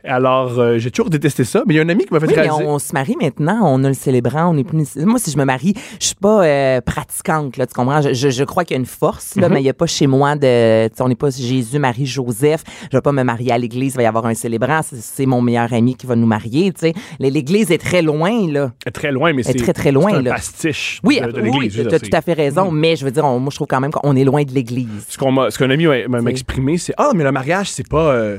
Speaker 5: Alors, euh, j'ai toujours détesté ça, mais il y a un ami qui m'a fait
Speaker 1: Oui, mais
Speaker 5: réaliser.
Speaker 1: on, on se marie maintenant, on a le célébrant, on est plus. Moi, si je me marie, je suis pas euh, pratiquante, là, tu comprends? Je, je, je crois qu'il y a une force,
Speaker 5: Mhm.
Speaker 1: là, mais il n'y a pas chez moi de. On n'est pas Jésus, Marie, Joseph. Je vais pas me marier à l'église, il va y avoir un célébrant. C'est, mon meilleur ami qui va nous marier, tu sais. L'église est très loin, là.
Speaker 5: est très loin, mais c'est
Speaker 1: très, très loin,
Speaker 5: un
Speaker 1: là.
Speaker 5: pastiche
Speaker 1: Oui,
Speaker 5: de,
Speaker 1: oui,
Speaker 5: l'Église. veux
Speaker 1: tu as tout à fait raison,
Speaker 5: Mm.
Speaker 1: mais je veux dire, on- moi, je trouve quand même qu'on est loin de l'église.
Speaker 5: Ce qu'un ami m'a- exprimé, c'est Ah, mais le mariage, c'est pas. euh,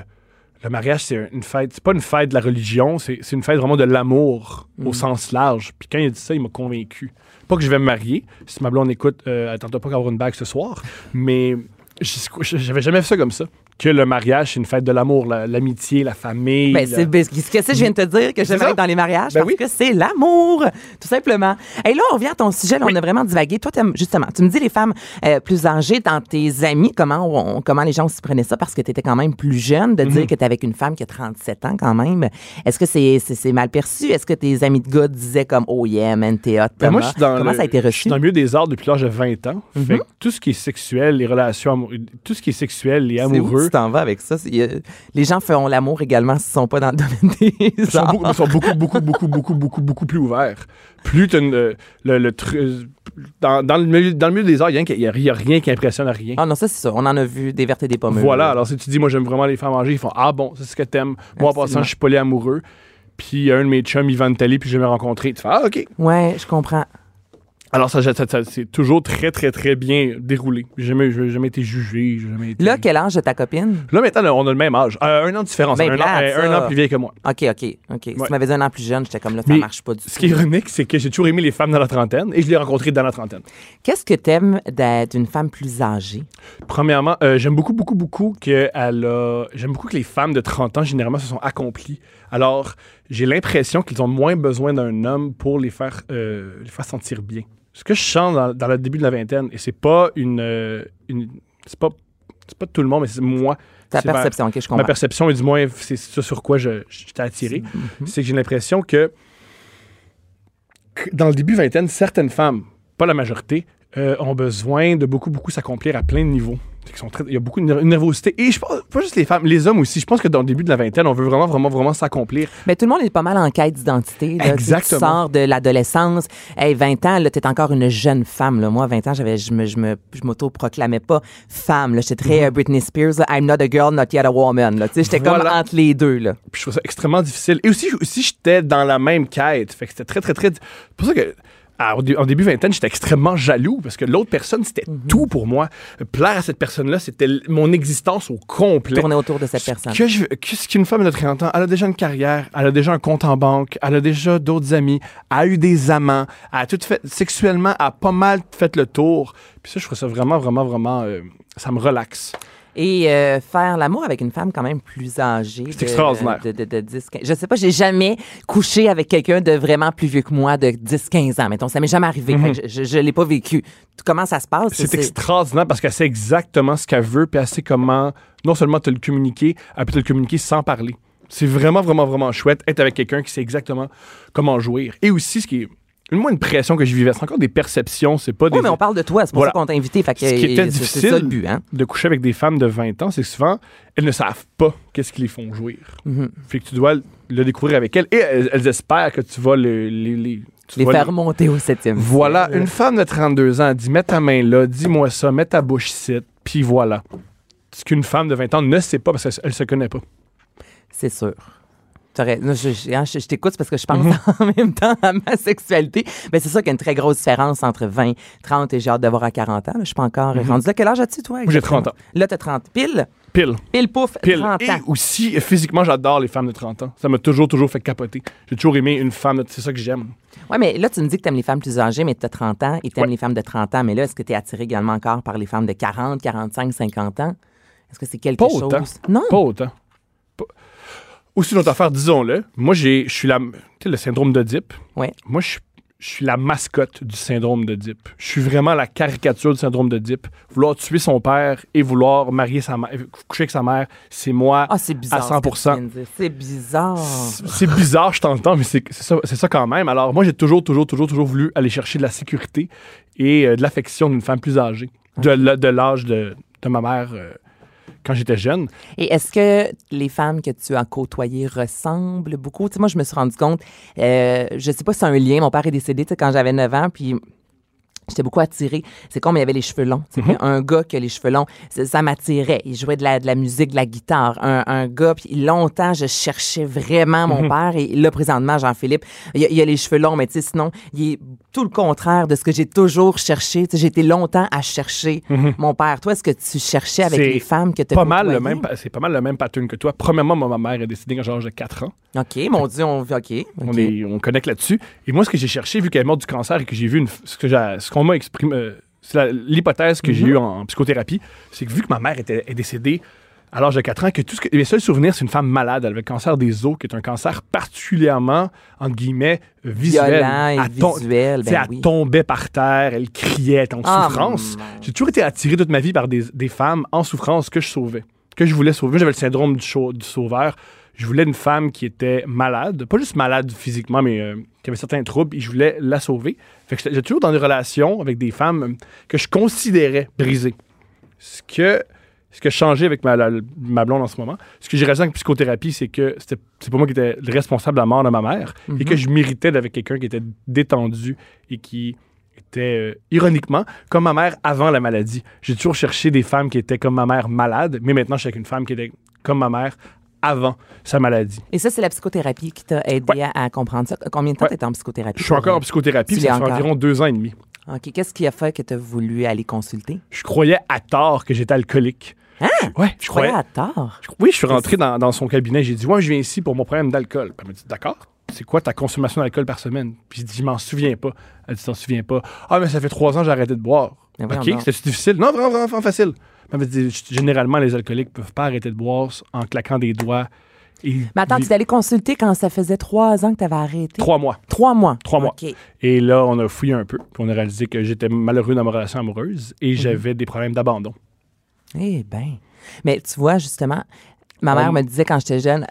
Speaker 5: le mariage, c'est une fête. C'est pas une fête de la religion, c'est une fête vraiment de l'amour
Speaker 1: Mm.
Speaker 5: au sens large. Puis quand il a dit ça, il m'a convaincu. Pas que je vais me marier. Si ma blonde écoute, euh, attends-toi pas qu'avoir une bague ce soir. Mais j'avais jamais fait ça comme ça. Que le mariage, c'est une fête de l'amour, la- l'amitié, la famille.
Speaker 1: Ben, c'est ben, ce que je viens de te dire que j'aimerais être dans les mariages
Speaker 5: Ben
Speaker 1: parce
Speaker 5: oui.
Speaker 1: que c'est l'amour, tout simplement. Et là, on revient à ton sujet, là, on a vraiment divagué. Toi, justement, tu me dis les femmes euh, plus âgées dans tes amis, comment on- comment les gens s'y prenaient ça? Parce que tu étais quand même plus jeune de
Speaker 5: Mhm.
Speaker 1: dire que tu avec une femme qui a 37 ans quand même. Est-ce que c'est mal perçu? Est-ce que tes amis de gars disaient comme oh yeah, man, t'es hot,
Speaker 5: Ben, moi, je suis dans
Speaker 1: Comment
Speaker 5: le-
Speaker 1: ça a été
Speaker 5: Je suis
Speaker 1: reçu
Speaker 5: dans le milieu des arts depuis l'âge de 20 ans.
Speaker 1: Mhm.
Speaker 5: Fait que tout ce qui est sexuel, les relations tout ce qui est sexuel,
Speaker 1: où
Speaker 5: amoureux,
Speaker 1: tu t'en vas avec ça? Les gens font l'amour également s'ils sont pas dans le domaine des
Speaker 5: sont,
Speaker 1: arts.
Speaker 5: beaucoup, sont beaucoup, beaucoup, beaucoup, beaucoup, beaucoup, beaucoup plus ouverts. Plus une- euh, le, le euh, dans, dans, le milieu, dans le milieu des arts, il n'y a, rien qui impressionne à rien.
Speaker 1: Ah non, ça c'est ça. On en a vu des vertes et des pommes.
Speaker 5: voilà, alors si tu dis, moi j'aime vraiment les femmes manger, ils font Ah bon, c'est ce que t'aimes. Moi en passant, je suis polyamoureux. Puis un de mes chums, Yvan Talley, puis je l'ai rencontré. Tu fais Ah ok.
Speaker 1: Ouais, je comprends.
Speaker 5: Alors, ça, ça- ça- c'est toujours très, très, très bien déroulé. J'ai jamais, j'ai jamais été jugé. j'ai jamais été-
Speaker 1: Là, quel âge de ta copine?
Speaker 5: Là, maintenant, on a le même âge. Euh, un an de différence.
Speaker 1: Ben
Speaker 5: un, an,
Speaker 1: plate,
Speaker 5: euh, un an plus vieille que moi.
Speaker 1: OK, OK, OK. Si tu m'avais dit un an plus jeune, j'étais comme là, ça
Speaker 5: Mais
Speaker 1: marche pas du
Speaker 5: Ce
Speaker 1: tout.
Speaker 5: qui est ironique, c'est que j'ai toujours aimé les femmes dans la trentaine et je l'ai rencontré dans la trentaine.
Speaker 1: Qu'est-ce que t'aimes d'être une femme plus âgée?
Speaker 5: Premièrement, euh, j'aime beaucoup, beaucoup, beaucoup que elle a... J'aime beaucoup que les femmes de 30 ans, généralement, se sont accomplies. Alors, j'ai l'impression qu'ils ont moins besoin d'un homme pour les faire, les faire sentir bien. Ce que je sens dans, dans le début de la vingtaine, et c'est pas une... euh, une- c'est pas, c'est pas tout le monde, mais c'est moi.
Speaker 1: Ta
Speaker 5: C'est ma-
Speaker 1: perception, OK, je
Speaker 5: Ma
Speaker 1: comprends.
Speaker 5: perception, et du moins, c'est ça sur quoi je- j'étais attiré.
Speaker 1: Mhm.
Speaker 5: C'est que j'ai l'impression que, que dans le début vingtaine, certaines femmes, pas la majorité, euh, ont besoin de beaucoup, beaucoup s'accomplir à plein de niveaux. Très- il y a beaucoup de ner- nervosité. Et je pense, pas juste les femmes, les hommes aussi. Je pense que dans le début de la vingtaine, on veut vraiment, vraiment, vraiment s'accomplir.
Speaker 1: Mais tout le monde est pas mal en quête d'identité. là. Tu sais,
Speaker 5: Exactement.
Speaker 1: Tu sors de l'adolescence. Hey, 20 ans, là, t'es encore une jeune femme. Là. Moi, 20 ans, j'avais, je, me, je, me, je m'auto-proclamais pas femme. Là. J'étais très euh, Britney Spears. là. I'm not a girl, not yet a woman. Là. Tu sais, J'étais comme entre les deux. Là.
Speaker 5: Puis je trouve ça extrêmement difficile. Et aussi, aussi j'étais dans la même quête. Fait que c'était très, très, très. C'est pour ça que. À- en début vingtaine, j'étais extrêmement jaloux parce que l'autre personne, c'était tout pour moi. Plaire à cette personne-là, c'était mon existence au complet.
Speaker 1: Tourner autour de cette personne.
Speaker 5: Que je, qu'est-ce qu'une femme de 30 ans? Elle a déjà une carrière, elle a déjà un compte en banque, elle a déjà d'autres amis, elle a eu des amants, elle a tout fait sexuellement, elle a pas mal fait le tour. Puis ça, je trouve ça vraiment, vraiment, vraiment, euh, ça me relaxe.
Speaker 1: Et euh, faire l'amour avec une femme quand même plus âgée.
Speaker 5: C'est extraordinaire.
Speaker 1: De, de, de 10, 15. Je sais pas, j'ai jamais couché avec quelqu'un de vraiment plus vieux que moi, de 10-15 ans. Mettons, ça m'est jamais arrivé. Que je, je l'ai pas vécu. Comment ça se passe?
Speaker 5: Mhm. C'est extraordinaire parce qu'elle sait exactement ce qu'elle veut, puis elle sait comment non seulement te le communiquer, elle peut te le communiquer sans parler. C'est vraiment, vraiment, vraiment chouette être avec quelqu'un qui sait exactement comment jouir. Et aussi, ce qui est une, moi, une pression que je vivais, c'est encore des perceptions, c'est pas des.
Speaker 1: Oui, mais on parle de toi, c'est pour
Speaker 5: Voilà.
Speaker 1: ça qu'on t'a invité. Fait que,
Speaker 5: Ce qui était difficile
Speaker 1: ça le but, hein?
Speaker 5: de coucher avec des femmes de 20 ans, c'est que souvent, elles ne savent pas qu'est-ce qui les font jouir.
Speaker 1: Mhm.
Speaker 5: Fait que tu dois le découvrir avec elles et elles, elles espèrent que tu vas le- les, les, tu
Speaker 1: Les
Speaker 5: vas
Speaker 1: faire monter au septième.
Speaker 5: Voilà, une femme de 32 ans dit Mets ta main là, dis-moi ça, mets ta bouche ici, puis voilà. Ce qu'une femme de 20 ans ne sait pas parce qu'elle se connaît pas.
Speaker 1: C'est sûr. Je, je- hein, je- t'écoute parce que je pense
Speaker 5: Mhm.
Speaker 1: en même temps à ma sexualité. Mais c'est sûr qu'il y a une très grosse différence entre 20, 30 et j'ai hâte de voir à 40 ans. là. Je suis pas encore rendu là. Quel âge as-tu, toi?
Speaker 5: Mhm. J'ai
Speaker 1: exactement?
Speaker 5: 30 ans.
Speaker 1: Là, t'as 30. Pile,
Speaker 5: Pile.
Speaker 1: pile, pouf,
Speaker 5: Pile.
Speaker 1: 30
Speaker 5: Et
Speaker 1: ans.
Speaker 5: aussi, physiquement, j'adore les femmes de 30 ans. Ça m'a toujours, toujours fait capoter. J'ai toujours aimé une femme, de- c'est ça que j'aime.
Speaker 1: Oui, mais là, tu me dis que tu aimes les femmes plus âgées, mais tu as 30 ans et tu aimes
Speaker 5: Ouais.
Speaker 1: les femmes de 30 ans. Mais là, est-ce que tu es attiré également encore par les femmes de 40, 45, 50 ans? Est-ce que c'est quelque
Speaker 5: Pas
Speaker 1: chose?
Speaker 5: autant.
Speaker 1: Non.
Speaker 5: Pas autant. Aussi, une autre affaire, disons-le. Moi, j'ai, je suis la. Tu sais, le syndrome d'Oedipe.
Speaker 1: Ouais.
Speaker 5: Moi, je suis- je suis la mascotte du syndrome d'Oedipe. Je suis vraiment la caricature du syndrome d'Oedipe. Vouloir tuer son père et vouloir marier sa mère, coucher avec sa mère, c'est moi.
Speaker 1: Ah, bizarre.
Speaker 5: À
Speaker 1: tu
Speaker 5: 100%.
Speaker 1: viens de dire. C'est bizarre.
Speaker 5: C'est bizarre, je t'entends, mais c'est ça, c'est ça quand même. Alors, moi, j'ai toujours, toujours, toujours, toujours voulu aller chercher de la sécurité et euh, de l'affection d'une femme plus âgée, de, de l'âge de, de ma mère euh, quand j'étais jeune.
Speaker 1: Et est-ce que les femmes que tu as côtoyées ressemblent beaucoup? Tu moi, je me suis rendu compte, euh, je sais pas si c'est un lien, mon père est décédé quand j'avais 9 ans, puis j'étais beaucoup attirée. C'est comme il y avait les cheveux longs. puis Un gars qui a les cheveux longs, ça, m'attirait. Il jouait de la, de la musique, de la guitare. Un, un gars, puis longtemps, je cherchais vraiment mon père. Et là, présentement, Jean-Philippe, il a, il a les cheveux longs, mais tu sais, sinon, il est tout le contraire de ce que j'ai toujours cherché. J'ai été longtemps à chercher mon père. Toi, est-ce que tu cherchais avec les femmes que tu
Speaker 5: Pas mal le même, c'est pas mal le même pattern que toi. Premièrement, moi, ma mère est décédée quand j'avais l'âge de 4 ans.
Speaker 1: OK, mon Dieu, on... OK.
Speaker 5: On,
Speaker 1: OK.
Speaker 5: est, on connecte là-dessus. Et moi, ce que j'ai cherché, vu qu'elle est morte du cancer et que j'ai vu une, ce que j'ai- qu'on m'a exprimé, euh, c'est l'hypothèse que
Speaker 1: Mhm.
Speaker 5: j'ai eue en, en psychothérapie, c'est que vu que ma mère était, est décédée à l'âge de 4 ans, que tout ce que, mes seuls souvenirs, c'est une femme malade. Elle avait le cancer des os, qui est un cancer particulièrement, entre guillemets, visuel.
Speaker 1: Violent et
Speaker 5: Elle tom-
Speaker 1: visuel, ben
Speaker 5: elle
Speaker 1: oui.
Speaker 5: tombait par terre, elle criait, elle était en
Speaker 1: Ah,
Speaker 5: souffrance. J'ai toujours été attiré toute ma vie par des, des femmes en souffrance que je sauvais, que je voulais sauver. J'avais le syndrome du sauveur. Je voulais une femme qui était malade, pas juste malade physiquement, mais euh, qui avait certains troubles, et je voulais la sauver. Fait que j'étais- toujours dans des relations avec des femmes euh, que je considérais brisées. Ce que, ce que changé avec ma, la- ma blonde en ce moment, ce que j'ai réalisé en psychothérapie, c'est que c'était- c'est pas moi qui étais le responsable de la mort de ma mère et que je méritais d'être avec quelqu'un qui était détendu et qui était, euh, ironiquement, comme ma mère avant la maladie. J'ai toujours cherché des femmes qui étaient comme ma mère malade, mais maintenant, je suis avec une femme qui était comme ma mère avant sa maladie.
Speaker 1: Et ça, c'est la psychothérapie qui t'a aidé
Speaker 5: Ouais.
Speaker 1: à, à comprendre ça. Combien de temps
Speaker 5: Ouais.
Speaker 1: t'es en psychothérapie?
Speaker 5: Je suis encore en psychothérapie,
Speaker 1: Tu
Speaker 5: ça fait environ deux ans et demi.
Speaker 1: OK. Qu'est-ce qui a fait que tu as voulu aller consulter?
Speaker 5: Je croyais à tort que j'étais alcoolique.
Speaker 1: Hein?
Speaker 5: Ouais, je
Speaker 1: Je croyais
Speaker 5: croyais.
Speaker 1: à tort?
Speaker 5: je- Oui, je suis rentré dans, dans son cabinet. J'ai dit, ouais, je viens ici pour mon problème d'alcool. Elle m'a dit, d'accord. C'est quoi ta consommation d'alcool par semaine? Puis j'ai dit, je m'en souviens pas. Elle dit, t'en souviens pas. Ah, mais ça fait trois ans que j'ai arrêté de boire.
Speaker 1: Mais voyons
Speaker 5: OK, c'était difficile? Non, vraiment, vraiment, vraiment facile. Généralement, les alcooliques peuvent pas arrêter de boire en claquant des doigts. Et
Speaker 1: Mais attends, tu es allé consulter quand ça faisait trois ans que tu avais arrêté?
Speaker 5: Trois mois.
Speaker 1: Trois mois.
Speaker 5: Trois mois. Et là, on a fouillé un peu. Puis on a réalisé que j'étais malheureux dans ma relation amoureuse et
Speaker 1: Mhm.
Speaker 5: j'avais des problèmes d'abandon.
Speaker 1: Eh bien. Mais tu vois, justement, ma mère me disait quand j'étais jeune,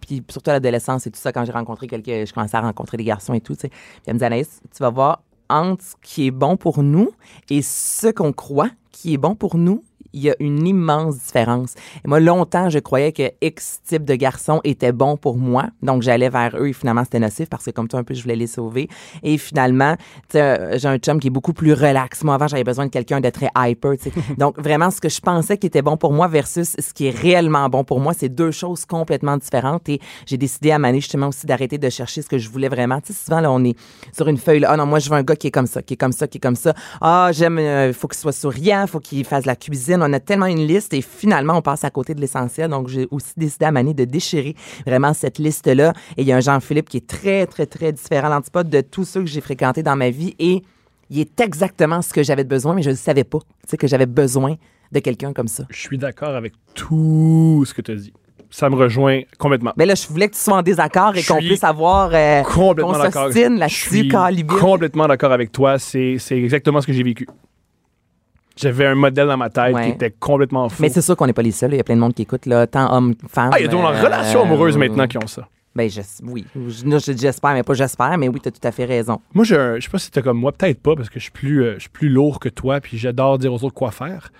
Speaker 1: puis surtout à l'adolescence et tout ça, quand j'ai rencontré quelqu'un, je commençais à rencontrer des garçons et tout, tu sais. Elle me disait, Anaïs, tu vas voir entre ce qui est bon pour nous et ce qu'on croit qui est bon pour nous, il y a une immense différence. Et moi, longtemps, je croyais que X type de garçon était bon pour moi. Donc, j'allais vers eux et finalement, c'était nocif parce que comme toi, un peu, je voulais les sauver. Et finalement, euh, j'ai un chum qui est beaucoup plus relax. Moi, avant, j'avais besoin de quelqu'un de très hyper, tu sais. Donc, vraiment, ce que je pensais qui était bon pour moi versus ce qui est réellement bon pour moi, c'est deux choses complètement différentes. Et j'ai décidé à Mané, justement, aussi d'arrêter de chercher ce que je voulais vraiment. Tu sais, souvent, là, on est sur une feuille, là. Ah non, moi, je veux un gars qui est comme ça, qui est comme ça, qui est comme ça. Ah, j'aime, il faut qu'il soit souriant, faut qu'il fasse la cuisine. On a tellement une liste et finalement, on passe à côté de l'essentiel. Donc, j'ai aussi décidé à Mané de déchirer vraiment cette liste-là. Et il y a un Jean-Philippe qui est très, très, très différent, l'antipode de tous ceux que j'ai fréquentés dans ma vie. Et il est exactement ce que j'avais besoin, mais je ne savais pas, tu sais, que j'avais besoin de quelqu'un comme ça.
Speaker 5: Je suis d'accord avec tout ce que tu as dit. Ça me rejoint complètement.
Speaker 1: Mais là, je voulais que tu sois en désaccord et qu'on puisse avoir euh,
Speaker 5: complètement
Speaker 1: qu'on
Speaker 5: d'accord.
Speaker 1: s'ostine
Speaker 5: Je
Speaker 1: là-dessus,
Speaker 5: complètement d'accord avec toi. C'est c'est exactement ce que j'ai vécu. J'avais un modèle dans ma tête
Speaker 1: Ouais.
Speaker 5: qui était complètement faux.
Speaker 1: Mais c'est sûr qu'on n'est pas les seuls. Il y a plein de monde qui écoute, là, tant hommes, femmes.
Speaker 5: Ah, il y a des
Speaker 1: euh,
Speaker 5: relation amoureuse maintenant qui ont ça.
Speaker 1: Ben, je- oui. Je- je- J'espère, mais pas j'espère, mais oui, tu as tout à fait raison.
Speaker 5: Moi, un- je sais pas si t'es comme moi, peut-être pas, parce que je suis plus, euh, je suis plus lourd que toi, puis j'adore dire aux autres quoi faire.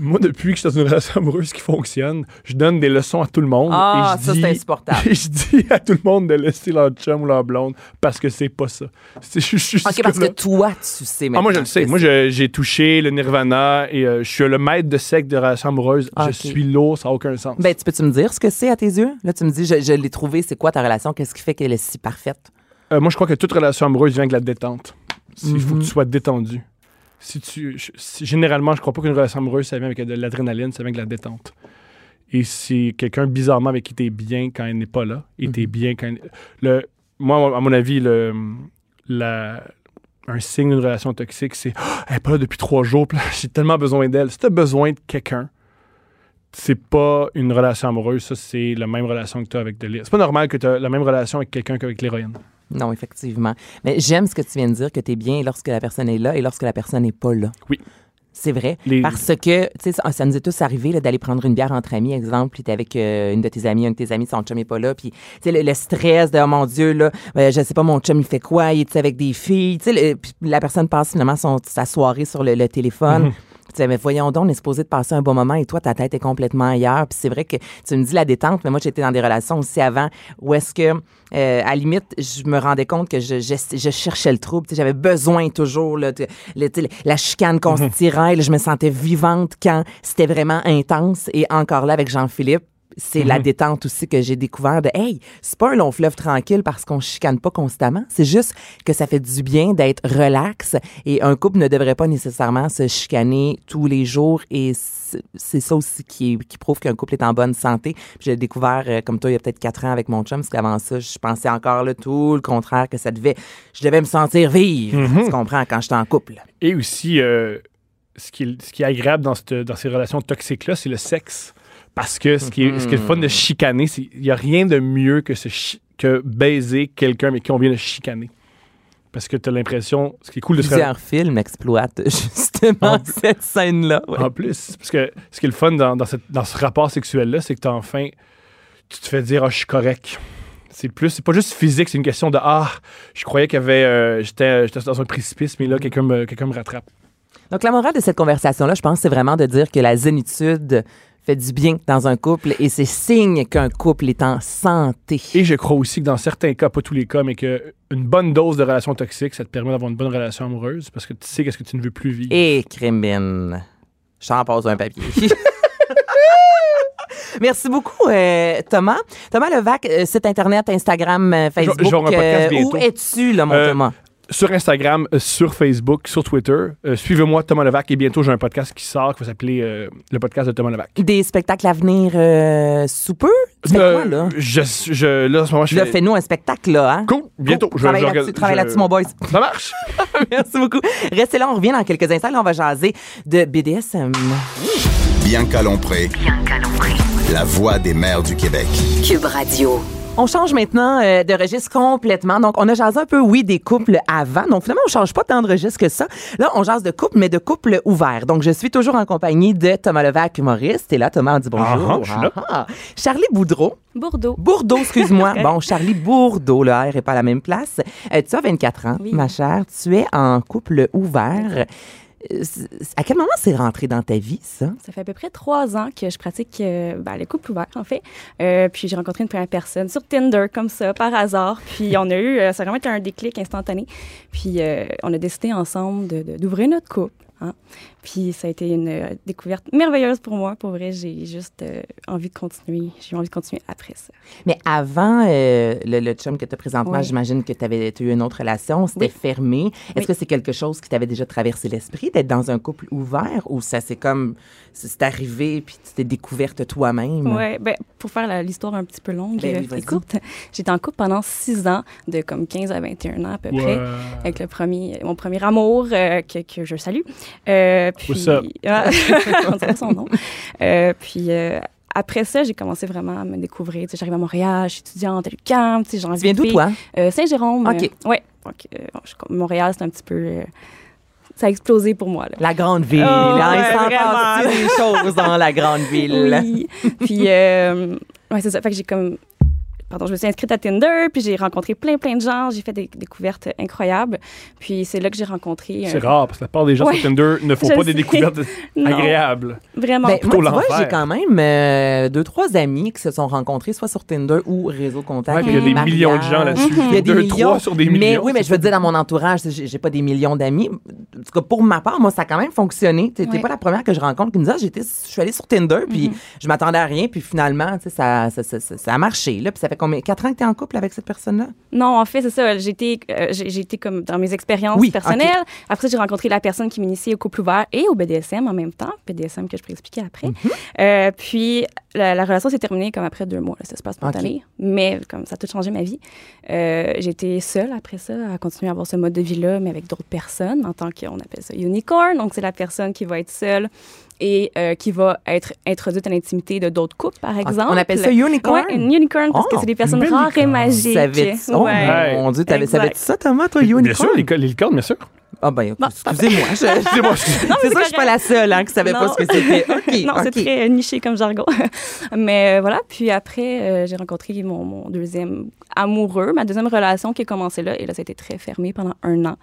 Speaker 5: Moi, depuis que je suis dans une relation amoureuse qui fonctionne, je donne des leçons à tout le monde.
Speaker 1: Ah,
Speaker 5: et je
Speaker 1: ça,
Speaker 5: dis,
Speaker 1: c'est insupportable.
Speaker 5: Et je dis à tout le monde de laisser leur chum ou leur blonde, parce que c'est pas ça. C'est- Je, je
Speaker 1: OK, parce que toi, tu sais
Speaker 5: Ah,
Speaker 1: maintenant.
Speaker 5: moi, je le sais. Moi, je- j'ai touché le nirvana et euh, je suis le maître de secte de relation amoureuse. Je suis lourd, ça n'a aucun sens.
Speaker 1: Ben, tu peux-tu me dire ce que c'est à tes yeux? Là, tu me dis, je, je l'ai trouvé, c'est quoi ta relation? Qu'est-ce qui fait qu'elle est si parfaite?
Speaker 5: Euh, moi, je crois que toute relation amoureuse vient avec la détente. Il faut que
Speaker 1: Mhm.
Speaker 5: tu sois détendu. Si tu, je- si- généralement, je crois pas qu'une relation amoureuse, ça vient avec de l'adrénaline, ça vient avec la détente. Et c'est quelqu'un, bizarrement, avec qui tu es bien quand elle n'est pas là, et tu es bien quand elle- le, Moi, à mon avis, le, la, un signe d'une relation toxique, c'est Ah, Elle n'est pas là depuis trois jours, j'ai tellement besoin d'elle. Si tu as besoin de quelqu'un, c'est pas une relation amoureuse, ça, c'est la même relation que tu as avec de l'héroïne. C'est pas normal que tu as la même relation avec quelqu'un qu'avec l'héroïne.
Speaker 1: Non, effectivement. Mais j'aime ce que tu viens de dire, que tu es bien lorsque la personne est là et lorsque la personne n'est pas là.
Speaker 5: Oui.
Speaker 1: C'est vrai.
Speaker 5: Les-
Speaker 1: Parce que, tu sais, ça, ça nous est tous arrivé là, d'aller prendre une bière entre amis, exemple, puis t'es avec euh, une de tes amies, un de tes amis, son chum n'est pas là, puis, tu sais, le, le stress de, oh mon Dieu, là, euh, je sais pas, mon chum, il fait quoi, il est avec des filles, tu sais, la personne passe finalement son, sa soirée sur le, le téléphone. Tu sais, mais voyons donc, on est supposé de passer un bon moment et toi, ta tête est complètement ailleurs. Puis c'est vrai que tu me dis la détente, mais moi, j'étais dans des relations aussi avant où est-ce que, euh, à la limite, je me rendais compte que je, je, je cherchais le trouble. Tu sais, J'avais besoin toujours, là, de- le- tu sais, la chicane qu'on se tirait. là, je me sentais vivante quand c'était vraiment intense. Et encore là, avec Jean-Philippe, c'est la détente aussi que j'ai découvert de hey, c'est pas un long fleuve tranquille parce qu'on chicane pas constamment, c'est juste que ça fait du bien d'être relax et un couple ne devrait pas nécessairement se chicaner tous les jours et c'est ça aussi qui, qui prouve qu'un couple est en bonne santé. J'ai découvert euh, comme toi il y a peut-être quatre ans avec mon chum parce qu'avant ça, je pensais encore là tout le contraire que ça devait je devais me sentir vivre, tu comprends quand j'étais en couple.
Speaker 5: Et aussi, euh, ce, qui est, ce qui est agréable dans, cette- dans ces relations toxiques-là, c'est le sexe. Parce que ce qui est, ce qui est le fun de chicaner, c'est il n'y a rien de mieux que, se chi- que baiser quelqu'un mais qui on vient de chicaner. Parce que tu as l'impression, ce qui est cool de se
Speaker 1: Plusieurs films exploitent justement
Speaker 5: En
Speaker 1: cette scène-là. ouais.
Speaker 5: En plus, parce que ce qui est le fun dans, dans, cette- dans ce rapport sexuel-là, c'est que t'as enfin, tu te fais dire, ah, je suis correct. C'est plus, c'est pas juste physique, c'est une question de, ah, je croyais qu'il y avait, euh, j'étais, j'étais dans un précipice, mais là, quelqu'un me, quelqu'un me rattrape.
Speaker 1: Donc, la morale de cette conversation-là, je pense, c'est vraiment de dire que la zénitude fait du bien dans un couple et c'est signe qu'un couple est en santé.
Speaker 5: Et je crois aussi que dans certains cas, pas tous les cas, mais qu'une bonne dose de relation toxique, ça te permet d'avoir une bonne relation amoureuse parce que tu sais qu'est-ce que tu ne veux plus vivre.
Speaker 1: Et Crémine. J'en passe un papier. Merci beaucoup, euh, Thomas. Thomas Levac, euh, site Internet, Instagram, euh, Facebook.
Speaker 5: un podcast
Speaker 1: où es-tu, là, mon Thomas?
Speaker 5: Sur Instagram, euh, sur Facebook, sur Twitter. Euh, Suivez-moi, Thomas Levac. Et bientôt, j'ai un podcast qui sort qui va s'appeler euh, le podcast de Thomas Levac.
Speaker 1: Des spectacles à venir euh, sous peu? Tu fais
Speaker 5: Euh,
Speaker 1: quoi, là?
Speaker 5: Je, je- là, en ce moment, je
Speaker 1: Là,
Speaker 5: fais-
Speaker 1: fais-nous un spectacle, là, hein?
Speaker 5: Cool, bientôt.
Speaker 1: Cool.
Speaker 5: Je-
Speaker 1: Travaille là-dessus,
Speaker 5: je-
Speaker 1: travaille
Speaker 5: je-
Speaker 1: là-dessus, mon boys.
Speaker 5: Ça marche.
Speaker 1: Merci beaucoup. Restez là, on revient dans quelques instants. Là, on va jaser de BDSM.
Speaker 3: Bianca Lompré,
Speaker 4: Bianca Lompré.
Speaker 3: la voix des mères du Québec.
Speaker 4: Cube Radio.
Speaker 1: On change maintenant euh, de registre complètement. Donc, on a jasé un peu, oui, des couples avant. Donc, finalement, on change pas tant de registre que ça. Là, on jase de couple, mais de couple ouvert. Donc, je suis toujours en compagnie de Thomas Levac, humoriste. Et là, Thomas, on dit bonjour.
Speaker 5: Ah, ah, je suis là.
Speaker 1: Ah, ah. Charlie Boudreau.
Speaker 6: Bordeaux.
Speaker 1: Bourdeau, excuse-moi. bon, Charlie Bourdeau, le R est pas à la même place. Euh, tu as 24 ans,
Speaker 6: Oui.
Speaker 1: ma chère. Tu es en couple ouvert. À quel moment c'est rentré dans ta vie, ça?
Speaker 6: Ça fait à peu près trois ans que je pratique euh, ben, le couple ouvert, en fait. Euh, puis j'ai rencontré une première personne sur Tinder, comme ça, par hasard. Puis on a eu, euh, ça a vraiment été un déclic instantané. Puis euh, on a décidé ensemble d'ouvrir notre couple. Hein. Puis ça a été une euh, découverte merveilleuse pour moi. Pour vrai, j'ai juste euh, envie de continuer. J'ai envie de continuer après ça.
Speaker 1: Mais avant euh, le, le chum que tu as présentement,
Speaker 6: Oui.
Speaker 1: j'imagine que tu avais eu une autre relation, c'était
Speaker 6: Oui.
Speaker 1: fermé. Est-ce
Speaker 6: Oui.
Speaker 1: que c'est quelque chose qui t'avait déjà traversé l'esprit d'être dans un couple ouvert ou ça c'est comme c'est arrivé puis tu t'es découverte toi-même?
Speaker 6: Ouais, ben, pour faire l'histoire un petit peu longue
Speaker 1: Ben oui, vas-y.
Speaker 6: et courte, j'étais en couple pendant six ans, de comme 15 à 21 ans à peu
Speaker 5: Ouais.
Speaker 6: près, avec le premier, mon premier amour euh, que, que je salue. Euh, puis,
Speaker 5: What's up?
Speaker 6: Ah, on son nom. Euh, puis euh, après ça, j'ai commencé vraiment à me découvrir. Tu sais, J'arrive à Montréal, je suis étudiante à l'UQAM, tu
Speaker 1: viens d'où, toi?
Speaker 6: Euh, Saint-Jérôme.
Speaker 1: OK.
Speaker 6: euh, ouais. Donc, euh, Montréal, c'est un petit peu... euh, ça a explosé pour moi. Là.
Speaker 1: La grande ville.
Speaker 6: Oh,
Speaker 1: hein, il s'en passe des choses dans la grande ville.
Speaker 6: Oui. puis, euh, ouais, c'est ça. Fait que j'ai comme. Pardon, je me suis inscrite à Tinder, puis j'ai rencontré plein, plein de gens. J'ai fait des découvertes incroyables. Puis c'est là que j'ai rencontré. un-
Speaker 5: C'est rare, parce que la plupart des gens
Speaker 6: Ouais.
Speaker 5: sur Tinder ne font pas
Speaker 6: sais.
Speaker 5: des découvertes agréables.
Speaker 6: Vraiment.
Speaker 1: Ben, moi, tu vois,
Speaker 5: l'enfer.
Speaker 1: j'ai quand même euh, deux, trois amis qui se sont rencontrés soit sur Tinder ou Réseau Contact.
Speaker 5: Ouais, il y a des
Speaker 1: mariage.
Speaker 5: millions de gens là-dessus.
Speaker 1: Il y a des
Speaker 5: Deux,
Speaker 1: millions.
Speaker 5: trois sur des millions.
Speaker 1: Mais oui, mais je veux dire, dans mon entourage, j'ai pas des millions d'amis. En tout cas, pour ma part, moi, ça a quand même fonctionné. Tu n'es
Speaker 6: Ouais.
Speaker 1: pas la première que je rencontre qui me dit, ah, j'étais, je suis allée sur Tinder, puis
Speaker 6: Mhm.
Speaker 1: je m'attendais à rien, puis finalement, tu sais, ça, ça, ça, ça- ça a marché. Là, puis ça fait combien? Quatre ans que tu es en couple avec cette personne-là?
Speaker 6: Non, en fait, c'est ça. J'ai été, euh, j'ai j'ai été comme dans mes expériences
Speaker 1: Oui,
Speaker 6: personnelles. Après ça, j'ai rencontré la personne qui m'initiait au couple ouvert et au BDSM en même temps. BDSM que je pourrais expliquer après.
Speaker 1: Mhm.
Speaker 6: Euh, puis, la, la relation s'est terminée comme après deux mois. là. C'était pas spontané. Mais comme ça a tout changé ma vie. Euh, été seule après ça à continuer à avoir ce mode de vie-là, mais avec d'autres personnes en tant qu'on appelle ça unicorn. Donc, c'est la personne qui va être seule et euh, qui va être introduite à l'intimité de d'autres couples, par exemple.
Speaker 1: On appelle ça unicorn?
Speaker 6: Ouais, une unicorn parce
Speaker 1: Oh,
Speaker 6: que c'est des personnes rares et magiques.
Speaker 1: Savais-tu? Oh,
Speaker 6: Ouais.
Speaker 1: mon Dieu, t'avais-
Speaker 6: Exact.
Speaker 1: savais-tu ça, Thomas, toi, unicorn?
Speaker 5: Bien sûr, les, les licornes, bien sûr.
Speaker 1: Ah, ben, excusez-moi. je-
Speaker 5: Excusez-moi.
Speaker 1: C'est ça, je suis pas la seule hein, qui savait pas ce que c'était.
Speaker 6: Non, c'est très euh, niché comme jargon. Mais euh, voilà, puis après, euh, j'ai rencontré mon, mon deuxième amoureux, ma deuxième relation qui a commencé là. Et là, ça a été très fermé pendant un an.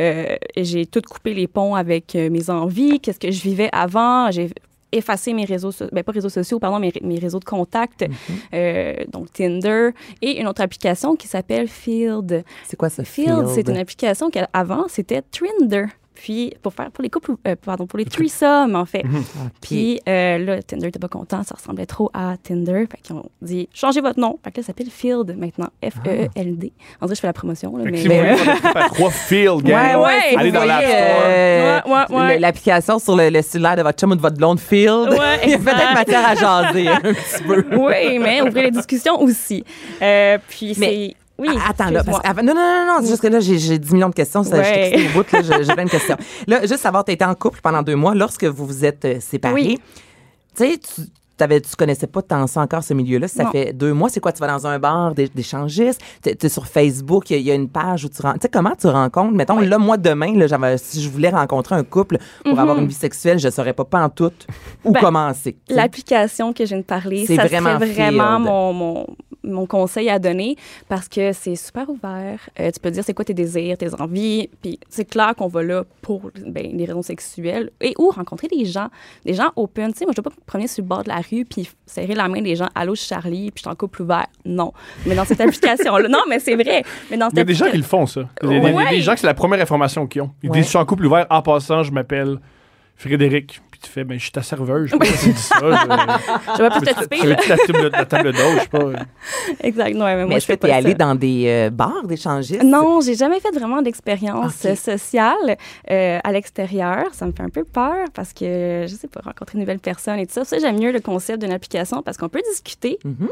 Speaker 6: Euh, j'ai tout coupé les ponts avec mes envies, qu'est-ce que je vivais avant. J'ai effacé mes réseaux, so- ben pas réseaux sociaux, pardon, mes, mes réseaux de contact,
Speaker 1: Mhm.
Speaker 6: euh, donc Tinder, et une autre application qui s'appelle Field.
Speaker 1: C'est quoi ça?
Speaker 6: Field, c'est une application qu'avant, c'était Trinder. Puis, pour faire, pour les couples, euh, pardon, pour les threesomes, en fait. Puis euh, là, Tinder n'était pas content, ça ressemblait trop à Tinder. Fait qu'ils ont dit, changez votre nom. Fait que là, ça s'appelle Field maintenant, F-E-E-L-D. En vrai, je fais la promotion, là,
Speaker 5: Fait
Speaker 6: mais...
Speaker 5: si vous trois field,
Speaker 1: Ouais,
Speaker 5: gang,
Speaker 1: ouais, si
Speaker 5: allez dans l'App
Speaker 1: voyez,
Speaker 5: Store.
Speaker 1: euh,
Speaker 6: Ouais, ouais, ouais.
Speaker 1: L'application sur le, le cellulaire de votre chum ou de votre blonde Field.
Speaker 6: Ouais,
Speaker 1: Il y a peut-être matière à jaser un petit peu.
Speaker 6: oui, mais ouvrez les discussions aussi. Euh, puis c'est... Oui,
Speaker 1: Ah, Attends, là, parce qu'avant- non, non, non, non, c'est juste que là, j'ai j'ai 10 millions de questions. Ça,
Speaker 6: Ouais.
Speaker 1: Je au bout, là, j'ai plein de questions. Là, juste savoir, tu été en couple pendant deux mois. Lorsque vous vous êtes euh, séparés,
Speaker 6: Oui.
Speaker 1: tu sais, tu t'avais- tu connaissais pas tant ça encore, ce milieu-là. Ça
Speaker 6: Non.
Speaker 1: fait deux mois. C'est quoi? Tu vas dans un bar d'é- d'échangistes? Tu es sur Facebook, il y a- il y, a une page où tu rencontres. Tu sais, comment tu rencontres? Mettons, là, moi, demain, là, j'avais- si je voulais rencontrer un couple pour avoir une vie sexuelle, je saurais pas, pas en tout où.
Speaker 6: Ben,
Speaker 1: commencer.
Speaker 6: L'application que je viens de parler,
Speaker 1: C'est
Speaker 6: ça
Speaker 1: vraiment
Speaker 6: serait vraiment mon, mon, mon conseil à donner parce que c'est super ouvert. Euh, tu peux dire c'est quoi tes désirs, tes envies. Puis c'est clair qu'on va là pour ben, les raisons sexuelles et ou rencontrer des gens, des gens open. Tu sais, moi, je ne vais pas me promener sur le bord de la rue puis serrer la main des gens. Allô, je suis Charlie, puis je suis en couple ouvert. Non. Mais dans cette application-là, non, mais c'est vrai. Mais dans cette
Speaker 5: Il y a des gens qui le font, ça. Il y a des,
Speaker 6: Ouais.
Speaker 5: des gens que c'est la première information qu'ils ont. Ils
Speaker 1: Ouais.
Speaker 5: disent, je suis en couple ouvert, en passant, je m'appelle Frédéric. Puis tu fais, ben, je suis ta serveuse. Je sais pas pourquoi tu dis ça. Je-
Speaker 6: Je vais plus
Speaker 5: Tu
Speaker 6: te typer,
Speaker 5: veux
Speaker 6: là.
Speaker 5: la table, la table d'eau, je sais pas.
Speaker 6: Exact. Non, mais moi,
Speaker 1: est-ce que tu es
Speaker 6: pas
Speaker 1: allé
Speaker 6: ça.
Speaker 1: dans des euh, bars d'échangistes?
Speaker 6: Non, j'ai jamais fait vraiment d'expérience sociale euh, à l'extérieur. Ça me fait un peu peur parce que, je sais pas, rencontrer une nouvelle personne et tout ça. Ça, j'aime mieux le concept d'une application parce qu'on peut discuter,
Speaker 1: Mhm.